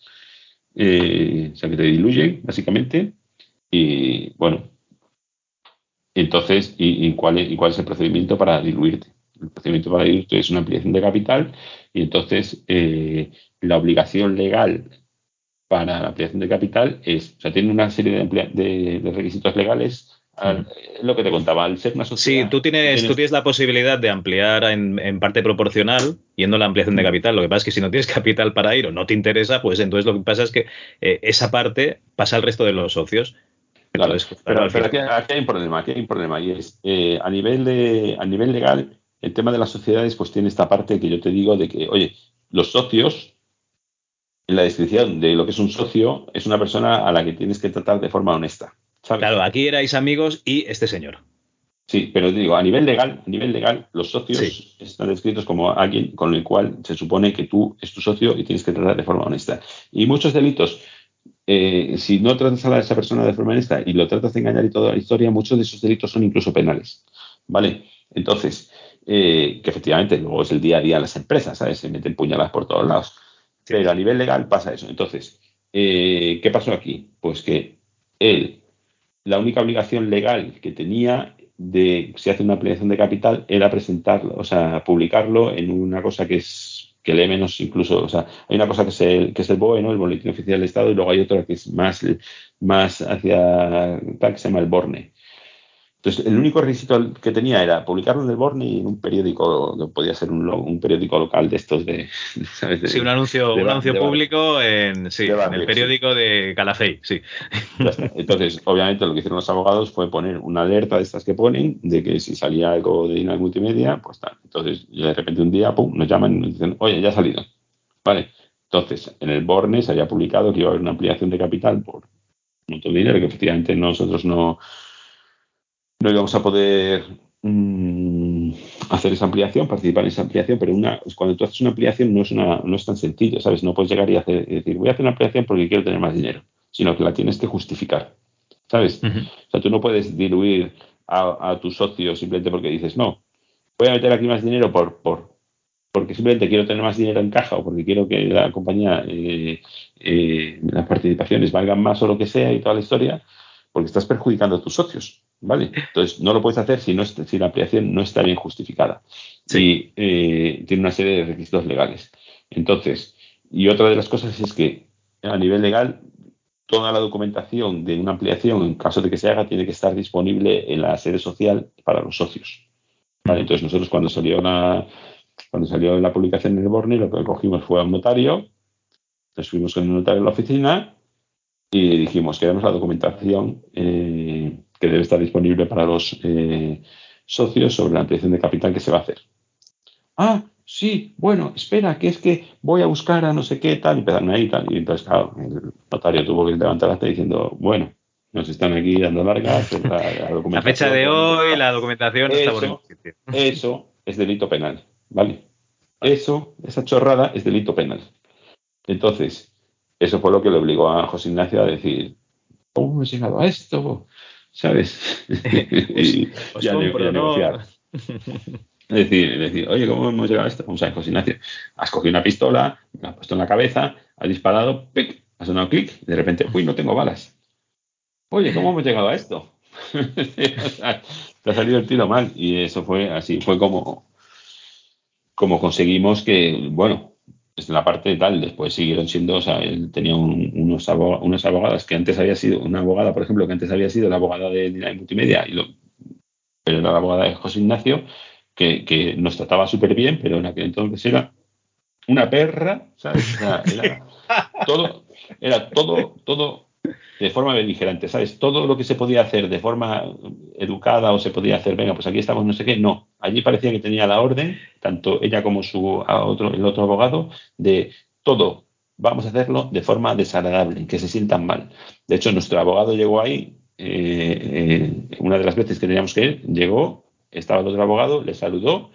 Speaker 3: eh, o sea que te diluyen básicamente y bueno. Entonces y, cuál y cuál es el procedimiento para diluirte el procedimiento para diluirte es una ampliación de capital y entonces eh, la obligación legal para la ampliación de capital es, o sea, tiene una serie de, de, requisitos legales lo que te contaba, al ser una
Speaker 2: sociedad. Sí, tú tienes, tú tienes la posibilidad de ampliar en, parte proporcional yendo a la ampliación de capital. Lo que pasa es que si no tienes capital para ir o no te interesa, pues entonces lo que pasa es que eh, esa parte pasa al resto de los socios.
Speaker 3: Claro, pero, aquí, hay un problema, aquí hay un problema y es eh, a nivel de a nivel legal el tema de las sociedades pues tiene esta parte que yo te digo de que, oye, los socios, en la descripción de lo que es un socio, es una persona a la que tienes que tratar de forma honesta.
Speaker 2: Claro, aquí erais amigos y este señor.
Speaker 3: Sí, pero te digo, a nivel legal, a nivel legal, los socios están descritos como alguien con el cual se supone que tú es tu socio y tienes que tratar de forma honesta. Y muchos delitos, eh, si no tratas a esa persona de forma honesta y lo tratas de engañar y toda la historia, muchos de esos delitos son incluso penales. ¿Vale? Entonces, eh, que efectivamente luego es el día a día de las empresas, ¿sabes? Se meten puñaladas por todos lados. Pero a nivel legal pasa eso. Entonces, eh, ¿qué pasó aquí? Pues que él, la única obligación legal que tenía de si hace una ampliación de capital era presentarlo, o sea, publicarlo en una cosa que es que lee menos incluso, o sea, hay una cosa que es el, que es el BOE, ¿no? El Boletín Oficial del Estado, y luego hay otra que es más, más hacia tal que se llama el BORNE. Entonces, el único requisito que tenía era publicarlo en el Borne y en un periódico, podía ser un, periódico local de estos de.
Speaker 2: sí, un anuncio, un anuncio público en, sí, en el periódico de Calafey, sí.
Speaker 3: Entonces, obviamente, lo que hicieron los abogados fue poner una alerta de estas que ponen, de que si salía algo de Dinal Multimedia, pues tal. Entonces, de repente un día, pum, nos llaman y nos dicen, oye, ya ha salido. Vale. Entonces, en el Borne se había publicado que iba a haber una ampliación de capital por un montón de dinero que efectivamente nosotros no no íbamos a poder mm, hacer esa ampliación, participar en esa ampliación, pero una, cuando tú haces una ampliación no es, una, no es tan sencillo, ¿sabes? No puedes llegar y hacer, decir, voy a hacer una ampliación porque quiero tener más dinero, sino que la tienes que justificar, ¿sabes? O sea, tú no puedes diluir a, tu socio simplemente porque dices, no, voy a meter aquí más dinero por, por, porque simplemente quiero tener más dinero en caja o porque quiero que la compañía, eh, eh, las participaciones valgan más o lo que sea y toda la historia, porque estás perjudicando a tus socios. ¿Vale? Entonces, no lo puedes hacer si, no si la ampliación no está bien justificada. Sí. Eh, tiene una serie de requisitos legales. Entonces, y otra de las cosas es que a nivel legal, toda la documentación de una ampliación, en caso de que se haga, tiene que estar disponible en la sede social para los socios. ¿Vale? Entonces, nosotros cuando salió la, cuando salió la publicación en el Borne, lo que cogimos fue a un notario, nos fuimos con el notario en la oficina y dijimos, queremos la documentación. Eh, que debe estar disponible para los eh, socios sobre la ampliación de capital que se va a hacer. Ah, sí, bueno, espera, que es que voy a buscar a no sé qué tal, y empezaron ahí tal, y entonces, claro, el notario tuvo que levantar hasta diciendo, bueno, nos están aquí dando largas.
Speaker 2: La, la, fecha de hoy, la documentación eso, está
Speaker 3: por Eso es delito penal, ¿vale? Eso, esa chorrada es delito penal. Entonces, eso fue lo que le obligó a José Ignacio a decir, ¿cómo hemos llegado a esto? ¿sabes? y, ya, negociar. Es decir, decir, oye, ¿cómo hemos llegado a esto? Vamos a ver, José Ignacio, has cogido una pistola, la has puesto en la cabeza, has disparado, ¡pic! has sonado clic, de repente, uy, no tengo balas. Oye, ¿cómo hemos llegado a esto? te ha salido el tiro mal. Y eso fue así, fue como, como conseguimos que, bueno, desde la parte de tal, después siguieron siendo, o sea, él tenía unos unas abogadas que antes había sido, una abogada, por ejemplo, que antes había sido la abogada de Dinamo Multimedia y lo, pero era la abogada de José Ignacio, que, que nos trataba súper bien, pero en aquel entonces era una perra, ¿sabes? O sea, era todo, era todo, todo de forma beligerante, ¿sabes? Todo lo que se podía hacer de forma educada o se podía hacer, venga, pues aquí estamos, no sé qué, no. Allí parecía que tenía la orden, tanto ella como su otro, el otro abogado, de todo, vamos a hacerlo de forma desagradable, que se sientan mal. De hecho, nuestro abogado llegó ahí, eh, eh, una de las veces que teníamos que ir, llegó, estaba el otro abogado, le saludó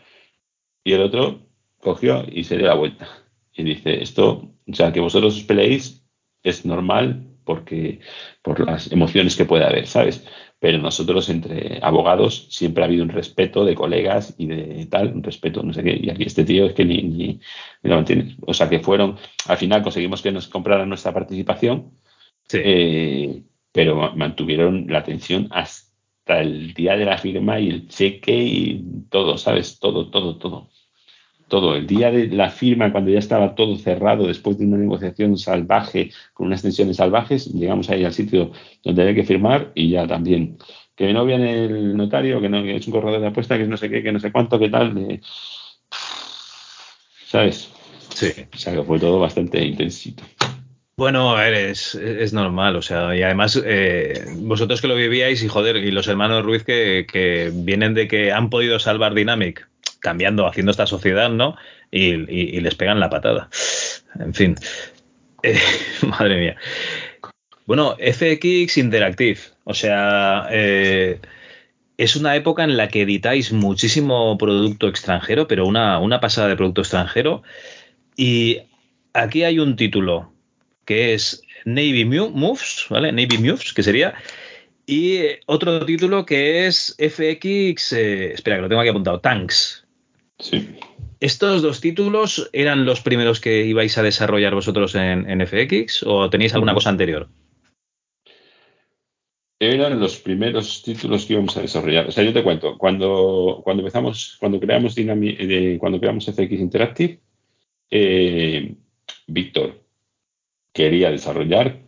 Speaker 3: y el otro cogió y se dio la vuelta. Y dice, esto, o sea, que vosotros os peleéis es normal porque por las emociones que puede haber, ¿sabes? Pero nosotros entre abogados siempre ha habido un respeto de colegas y de tal, un respeto, no sé qué, y aquí este tío es que ni, ni, lo entiende. O sea que fueron, al final conseguimos que nos compraran nuestra participación, eh, pero mantuvieron la atención hasta el día de la firma y el cheque y todo, ¿sabes? Todo, todo, todo todo. El día de la firma, cuando ya estaba todo cerrado, después de una negociación salvaje, con unas tensiones salvajes, llegamos ahí al sitio donde había que firmar y ya también. Que no viene el notario, que, no, es un corredor de apuesta, que no sé qué, que no sé cuánto, que tal. ¿Sabes?
Speaker 2: Sí.
Speaker 3: O sea, que fue todo bastante intensito.
Speaker 2: Bueno, a ver, es, es, normal, o sea, y además eh, vosotros que lo vivíais y joder, y los hermanos Ruiz que, que, vienen de que han podido salvar Dynamic cambiando, haciendo esta sociedad, ¿no? Y, les pegan la patada. En fin. Eh, madre mía. Bueno, FX Interactive. O sea, eh, es una época en la que editáis muchísimo producto extranjero, pero una, una pasada de producto extranjero. Y aquí hay un título que es Navy Moves, ¿vale? Navy Moves, que sería. Y otro título que es FX, eh, espera que lo tengo aquí apuntado, Tanks, ¿Estos dos títulos eran los primeros que ibais a desarrollar vosotros en, FX o tenéis alguna cosa anterior?
Speaker 3: Eran los primeros títulos que íbamos a desarrollar. O sea, yo te cuento, cuando, cuando empezamos, cuando creamos eh, cuando creamos FX Interactive, eh, Víctor quería desarrollar,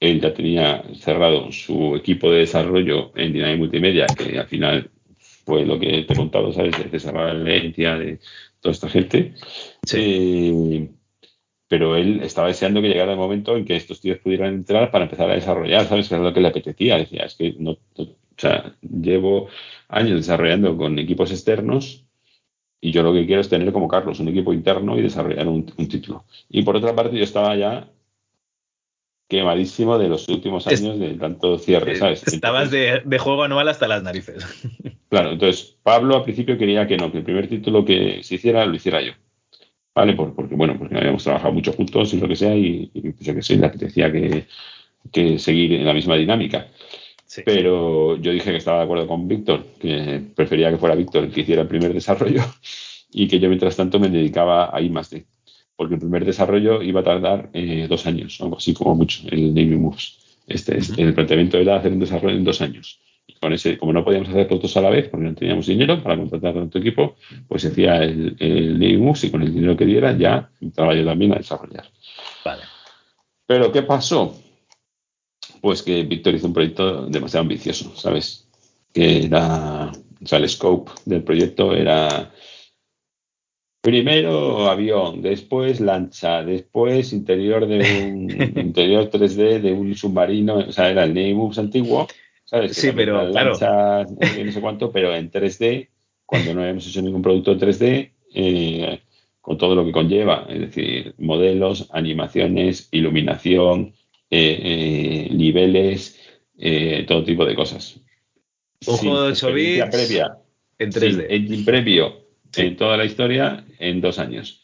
Speaker 3: él ya tenía cerrado su equipo de desarrollo en Dynamic Multimedia, que al final fue lo que te he contado, ¿sabes? De César Valencia, de toda esta gente. Eh, pero él estaba deseando que llegara el momento en que estos tíos pudieran entrar para empezar a desarrollar, ¿sabes? Que era lo que le apetecía. Decía, es que no, o sea, llevo años desarrollando con equipos externos y yo lo que quiero es tener como Carlos un equipo interno y desarrollar un título. Y por otra parte, yo estaba ya quemadísimo de los últimos años de tanto cierre, ¿sabes?
Speaker 2: Estabas de, juego anual hasta las narices.
Speaker 3: Claro, entonces Pablo al principio quería que no, que el primer título que se hiciera lo hiciera yo. ¿Vale? porque, bueno, porque habíamos trabajado mucho juntos y lo que sea, y, pues yo que sé, le apetecía que, que seguir en la misma dinámica. Pero yo dije que estaba de acuerdo con Víctor, que prefería que fuera Víctor el que hiciera el primer desarrollo y que yo mientras tanto me dedicaba a I más D porque el primer desarrollo iba a tardar eh, dos años, algo así como mucho, el Navy Moves. Este, este, el planteamiento era hacer un desarrollo en dos años. Y con ese, como no podíamos hacer todos a la vez, porque no teníamos dinero para contratar tanto equipo, pues hacía el, el Navy Moves y con el dinero que diera ya entraba yo también a desarrollar.
Speaker 2: Vale.
Speaker 3: Pero ¿qué pasó? Pues que Víctor hizo un proyecto demasiado ambicioso, ¿sabes? Que era, o sea, el scope del proyecto era Primero avión, después lancha, después interior de un interior 3D de un submarino, o sea, era el Nemours antiguo, ¿sabes?
Speaker 2: sí, pero
Speaker 3: lancha, no sé cuánto, pero en 3D, cuando no habíamos hecho ningún producto en 3D, eh, con todo lo que conlleva, es decir, modelos, animaciones, iluminación, eh, eh, niveles, todo tipo de cosas.
Speaker 2: Ojo de 8
Speaker 3: previa,
Speaker 2: en 3D.
Speaker 3: engine previo en toda la historia en dos años.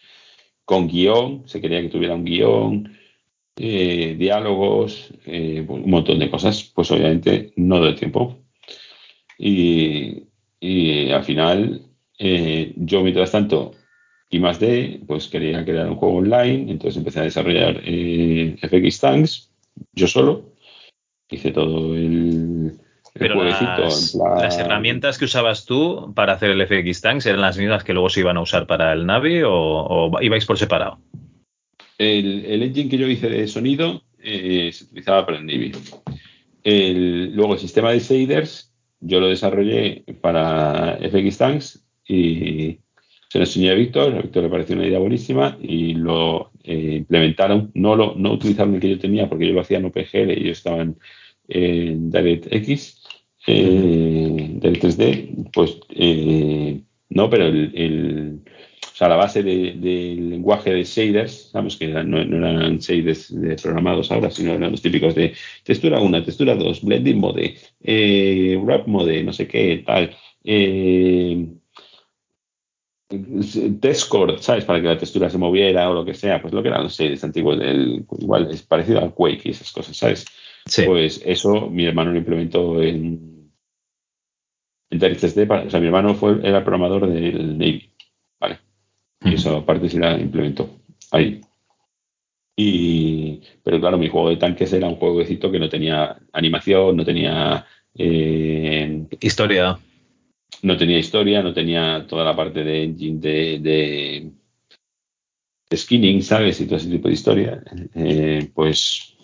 Speaker 3: Con guion, se quería que tuviera un guion, eh, diálogos, eh, un montón de cosas. Pues obviamente no del tiempo. Y, al final, eh, yo mientras tanto, y más de, pues quería crear un juego online, entonces empecé a desarrollar FX Tanks, yo solo. Hice todo el,
Speaker 2: pero las, herramientas que usabas tú para hacer el FX Tanks eran las mismas que luego se iban a usar para el Navi o, ibais por separado?
Speaker 3: El, engine que yo hice de sonido eh, se utilizaba para el Navi. luego el sistema de shaders yo lo desarrollé para FX Tanks y se lo enseñé a Víctor, a Víctor le pareció una idea buenísima y lo eh, implementaron, no lo no utilizaron el que yo tenía porque yo lo hacía en OPGL y ellos estaban en DirectX, eh, del 3D, pues eh, no, pero el, o sea, la base del lenguaje de shaders, sabemos que no, eran shaders programados ahora, sino eran los típicos de textura 1, textura 2, blending mode, eh, wrap mode, no sé qué, tal. Eh, Testcore, ¿sabes? Para que la textura se moviera o lo que sea, pues lo que eran los shaders antiguos, igual es parecido al Quake y esas cosas, ¿sabes? Pues eso mi hermano lo implementó en, en 3D. O sea, mi hermano fue, era programador del Navy. ¿Vale? Y eso aparte sí la implementó ahí. Y, pero claro, mi juego de tanques era un jueguecito que no tenía animación, no tenía eh,
Speaker 2: historia.
Speaker 3: No tenía historia, no tenía toda la parte de engine de, de, skinning, ¿sabes? Y todo ese tipo de historia. Eh, pues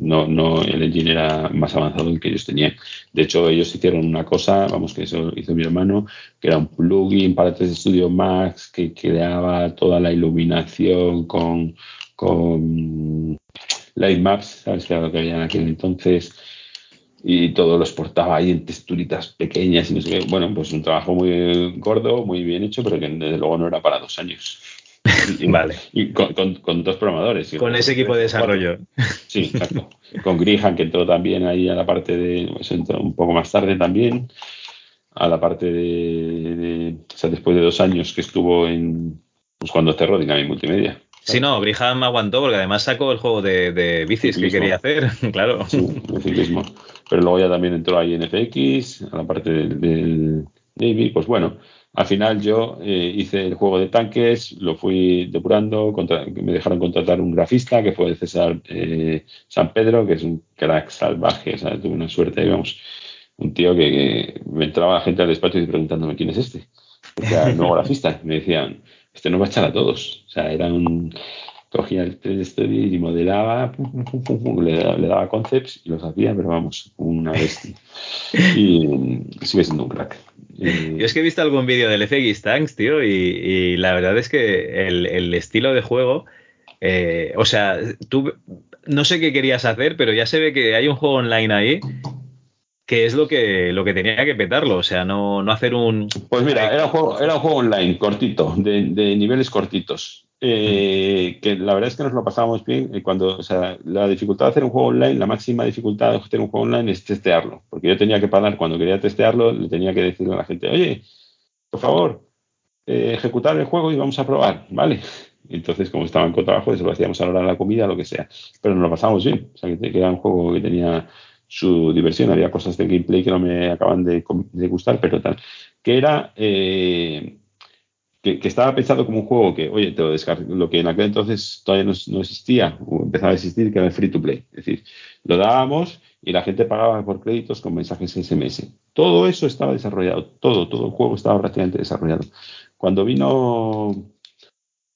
Speaker 3: no, no, el engine era más avanzado del que ellos tenían. De hecho, ellos hicieron una cosa, vamos, que eso hizo mi hermano, que era un plugin para 3 Studio Max que creaba toda la iluminación con, con Light Maps, ¿sabes? Que era lo que había en aquel entonces. Y todo lo exportaba ahí en texturitas pequeñas y no sé qué. Bueno, pues un trabajo muy gordo, muy bien hecho, pero que desde luego no era para dos años.
Speaker 2: Vale.
Speaker 3: Y con, dos programadores.
Speaker 2: Con ese equipo de desarrollo.
Speaker 3: Sí, exacto. con Grihan, que entró también ahí a la parte de. Pues entró un poco más tarde también. A la parte de, o sea, después de dos años que estuvo en. Pues cuando cerró Dynamic Multimedia.
Speaker 2: Sí, no, Griham aguantó porque además sacó el juego de, de bicis que quería hacer, claro.
Speaker 3: Sí, de ciclismo. Pero luego ya también entró ahí en FX, a la parte del, del Navy. Pues bueno, al final yo eh, hice el juego de tanques, lo fui depurando, me dejaron contratar un grafista que fue César eh, San Pedro, que es un crack salvaje, o sea, tuve una suerte, digamos, un tío que, me entraba gente al despacho y preguntándome quién es este. Era el nuevo grafista. Me decían, este no va a echar a todos. O sea, era un, cogía el 3D Story y modelaba, le, daba concepts y los hacía, pero vamos, una bestia. Y sigue siendo un crack.
Speaker 2: Yo es que he visto algún vídeo del FX Tanks, tío, y, la verdad es que el, estilo de juego, eh, o sea, tú no sé qué querías hacer, pero ya se ve que hay un juego online ahí que es lo que, lo que tenía que petarlo, o sea, no, no hacer un...
Speaker 3: Pues mira, era un juego, era un juego online, cortito, de, de niveles cortitos. Eh, que la verdad es que nos lo pasábamos bien cuando, o sea, la dificultad de hacer un juego online, la máxima dificultad de hacer un juego online es testearlo, porque yo tenía que parar cuando quería testearlo, le tenía que decirle a la gente, oye, por favor, eh, ejecutar el juego y vamos a probar, ¿vale? Entonces, como estaba en trabajo, eso lo hacíamos a la hora de la comida, lo que sea, pero nos lo pasábamos bien, o sea, que, era un juego que tenía su diversión, había cosas de gameplay que no me acaban de, gustar, pero tal, que era... Eh, que, estaba pensado como un juego que, oye, te lo descargo, lo que en aquel entonces todavía no, existía, o empezaba a existir, que era el free to play. Es decir, lo dábamos y la gente pagaba por créditos con mensajes SMS. Todo eso estaba desarrollado, todo, todo el juego estaba prácticamente desarrollado. Cuando vino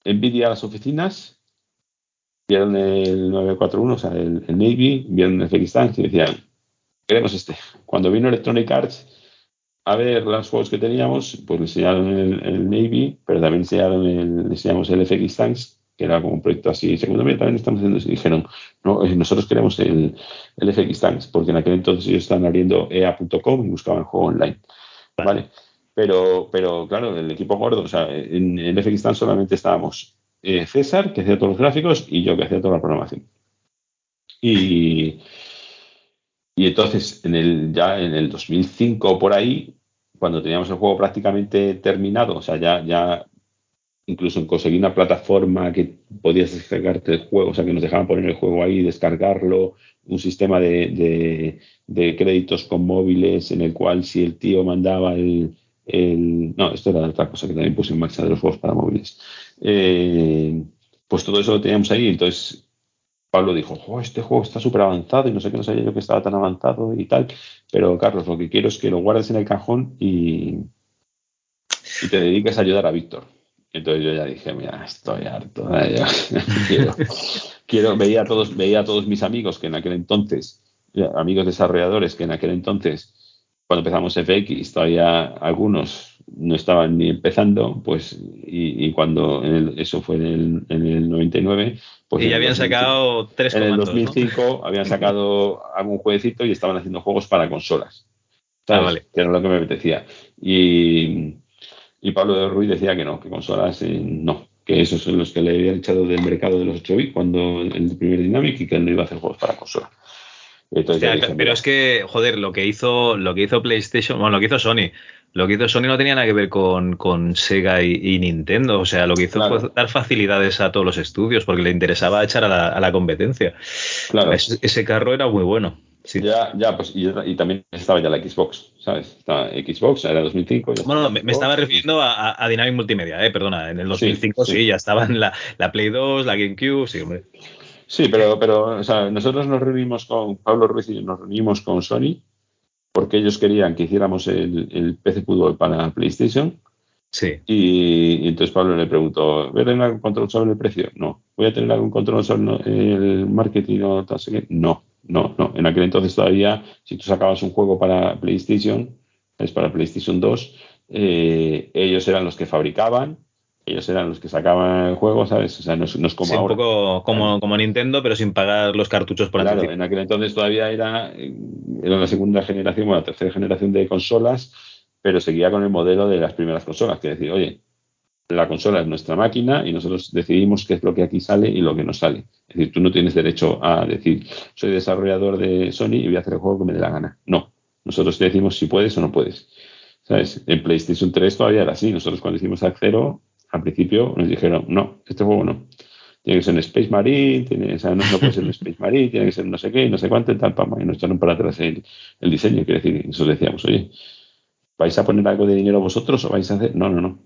Speaker 3: Nvidia a las oficinas, vieron el 941, o sea, el, Navy, vieron el FX y decían, queremos este. Cuando vino Electronic Arts, a ver los juegos que teníamos, pues le enseñaron el, Navy, pero también enseñaron el, le enseñamos el FX Tanks, que era como un proyecto así. Segundo, también estamos haciendo eso. Y dijeron, no, eh, nosotros queremos el, el, FX Tanks, porque en aquel entonces ellos estaban abriendo EA.com y buscaban juego online. ¿Vale? Pero, pero claro, el equipo gordo, o sea, en el FX Tanks solamente estábamos eh, César, que hacía todos los gráficos, y yo, que hacía toda la programación. Y, y entonces, en el, ya en el 2005 por ahí, cuando teníamos el juego prácticamente terminado, o sea, ya, ya incluso conseguir una plataforma que podías descargarte el juego, o sea, que nos dejaban poner el juego ahí, descargarlo, un sistema de, de, créditos con móviles en el cual si el tío mandaba el, el, No, esto era otra cosa que también puse en marcha de los juegos para móviles. Eh, pues todo eso lo teníamos ahí, entonces Pablo dijo, este juego está súper avanzado y no sé qué, no sabía yo que estaba tan avanzado y tal. Pero Carlos, lo que quiero es que lo guardes en el cajón y, y te dediques a ayudar a Víctor. Entonces yo ya dije, mira, estoy harto. quiero, quiero, veía a todos, veía a todos mis amigos que en aquel entonces, amigos desarrolladores que en aquel entonces cuando empezamos FX, todavía algunos no estaban ni empezando, pues, y, cuando eso fue en el, 99, pues...
Speaker 2: Y ya habían sacado tres
Speaker 3: En el 2005 habían sacado algún jueguecito y estaban haciendo juegos para consolas. Ah, vale. Que era lo que me apetecía. Y, y Pablo de Ruiz decía que no, que consolas eh, no, que esos son los que le habían echado del mercado de los 8 bits cuando el primer Dynamic y que él no iba a hacer juegos para consola.
Speaker 2: pero es que, joder, lo que hizo, lo que hizo PlayStation, bueno, lo que hizo Sony, lo que hizo Sony no tenía nada que ver con, Sega y, Nintendo. O sea, lo que hizo fue dar facilidades a todos los estudios porque le interesaba echar a la, competencia. Claro. ese, carro era muy bueno.
Speaker 3: Ya, ya, pues y, también estaba ya la Xbox, ¿sabes? Estaba Xbox, era 2005.
Speaker 2: bueno, me, estaba refiriendo a, Dynamic Multimedia, ¿eh? Perdona, en el 2005 sí, ya estaban la, la, Play 2, la GameCube, sí, hombre.
Speaker 3: Sí, pero, pero o sea, nosotros nos reunimos con Pablo Ruiz y nos reunimos con Sony porque ellos querían que hiciéramos el, el PC Fútbol para PlayStation.
Speaker 2: Sí.
Speaker 3: Y, entonces Pablo le preguntó, ¿voy a tener algún control sobre el precio? No. ¿Voy a tener algún control sobre el marketing o tal? No no, no. En aquel entonces todavía, si tú sacabas un juego para PlayStation, es para PlayStation 2, eh, ellos eran los que fabricaban, ellos eran los que sacaban el juego, ¿sabes? O sea, no es, como ahora.
Speaker 2: Un poco como, como, Nintendo, pero sin pagar los cartuchos por
Speaker 3: Claro, en aquel entonces todavía era, era la segunda generación, bueno, la tercera generación de consolas, pero seguía con el modelo de las primeras consolas, que decir, oye, la consola es nuestra máquina y nosotros decidimos qué es lo que aquí sale y lo que no sale. Es decir, tú no tienes derecho a decir, soy desarrollador de Sony y voy a hacer el juego que me dé la gana. No. Nosotros te decimos si puedes o no puedes. ¿Sabes? En PlayStation 3 todavía era así. Nosotros cuando hicimos Acero, al principio nos dijeron, no, este juego no. Tiene que ser en Space Marine, tiene, o sea, no, puede ser en Space Marine, tiene que ser no sé qué, no sé cuánto, y tal, y nos echaron para atrás el, el diseño. Quiere decir, nosotros decíamos, oye, ¿vais a poner algo de dinero vosotros o vais a hacer? No, no, no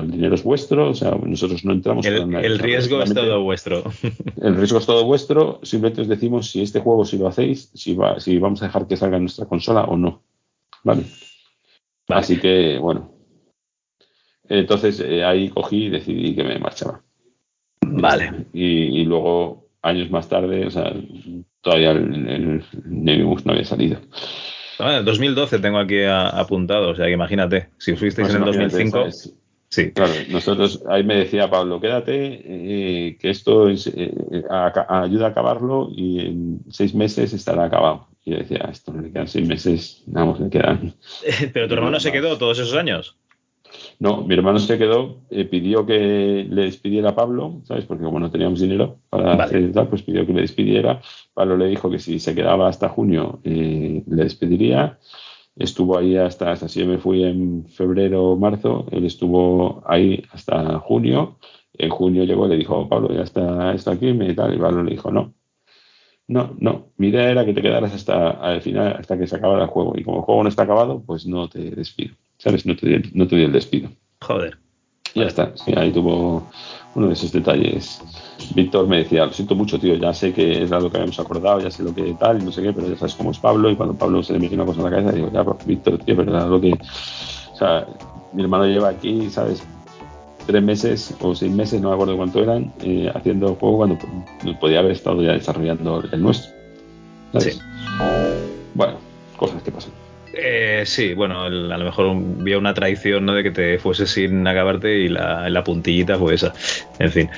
Speaker 3: el dinero es vuestro, o sea, nosotros no entramos.
Speaker 2: El, el riesgo es todo vuestro.
Speaker 3: El riesgo es todo vuestro, simplemente os decimos si este juego, si lo hacéis, si, va, si vamos a dejar que salga en nuestra consola o no. ¿Vale? Así que, bueno. Entonces eh, ahí cogí y decidí que me marchaba.
Speaker 2: Vale.
Speaker 3: Y, luego, años más tarde, o sea, todavía el, el no había salido.
Speaker 2: Ah, en 2012 tengo aquí apuntado, o sea que imagínate, si fuisteis pues en el 2005.
Speaker 3: Sí. Claro, nosotros, ahí me decía Pablo, quédate, eh, que esto eh, ayuda a acabarlo y en seis meses estará acabado. Y yo decía, esto me quedan seis meses, vamos, me quedan.
Speaker 2: Pero tu hermano se quedó todos esos años.
Speaker 3: No, mi hermano se quedó, eh, pidió que le despidiera a Pablo, ¿sabes? Porque como no teníamos dinero para hacer tal, pues pidió que le despidiera. Pablo le dijo que si se quedaba hasta junio le despediría estuvo ahí hasta, hasta si yo me fui en febrero o marzo, él estuvo ahí hasta junio. En junio llegó y le dijo, Pablo, ya está, está aquí, y tal. Y Pablo le dijo, no, no, no. Mi idea era que te quedaras hasta al final, hasta que se acabara el juego. Y como el juego no está acabado, pues no te despido. ¿Sabes? No te, no te di el despido.
Speaker 2: Joder.
Speaker 3: Y ya está. Sí, ahí tuvo uno de esos detalles. Víctor me decía, lo siento mucho, tío, ya sé que era lo que habíamos acordado, ya sé lo que tal, y no sé qué, pero ya sabes cómo es Pablo, y cuando Pablo se le mete una cosa en la cabeza, digo, ya, pues, Víctor, tío, pero era lo que... O sea, mi hermano lleva aquí, ¿sabes? Tres meses o seis meses, no me acuerdo cuánto eran, eh, haciendo el juego cuando podía haber estado ya desarrollando el nuestro. ¿sabes? Sí. Bueno, cosas que pasan.
Speaker 2: Eh, sí, bueno, a lo mejor había una traición ¿no? de que te fuese sin acabarte y la, la puntillita fue esa. En fin.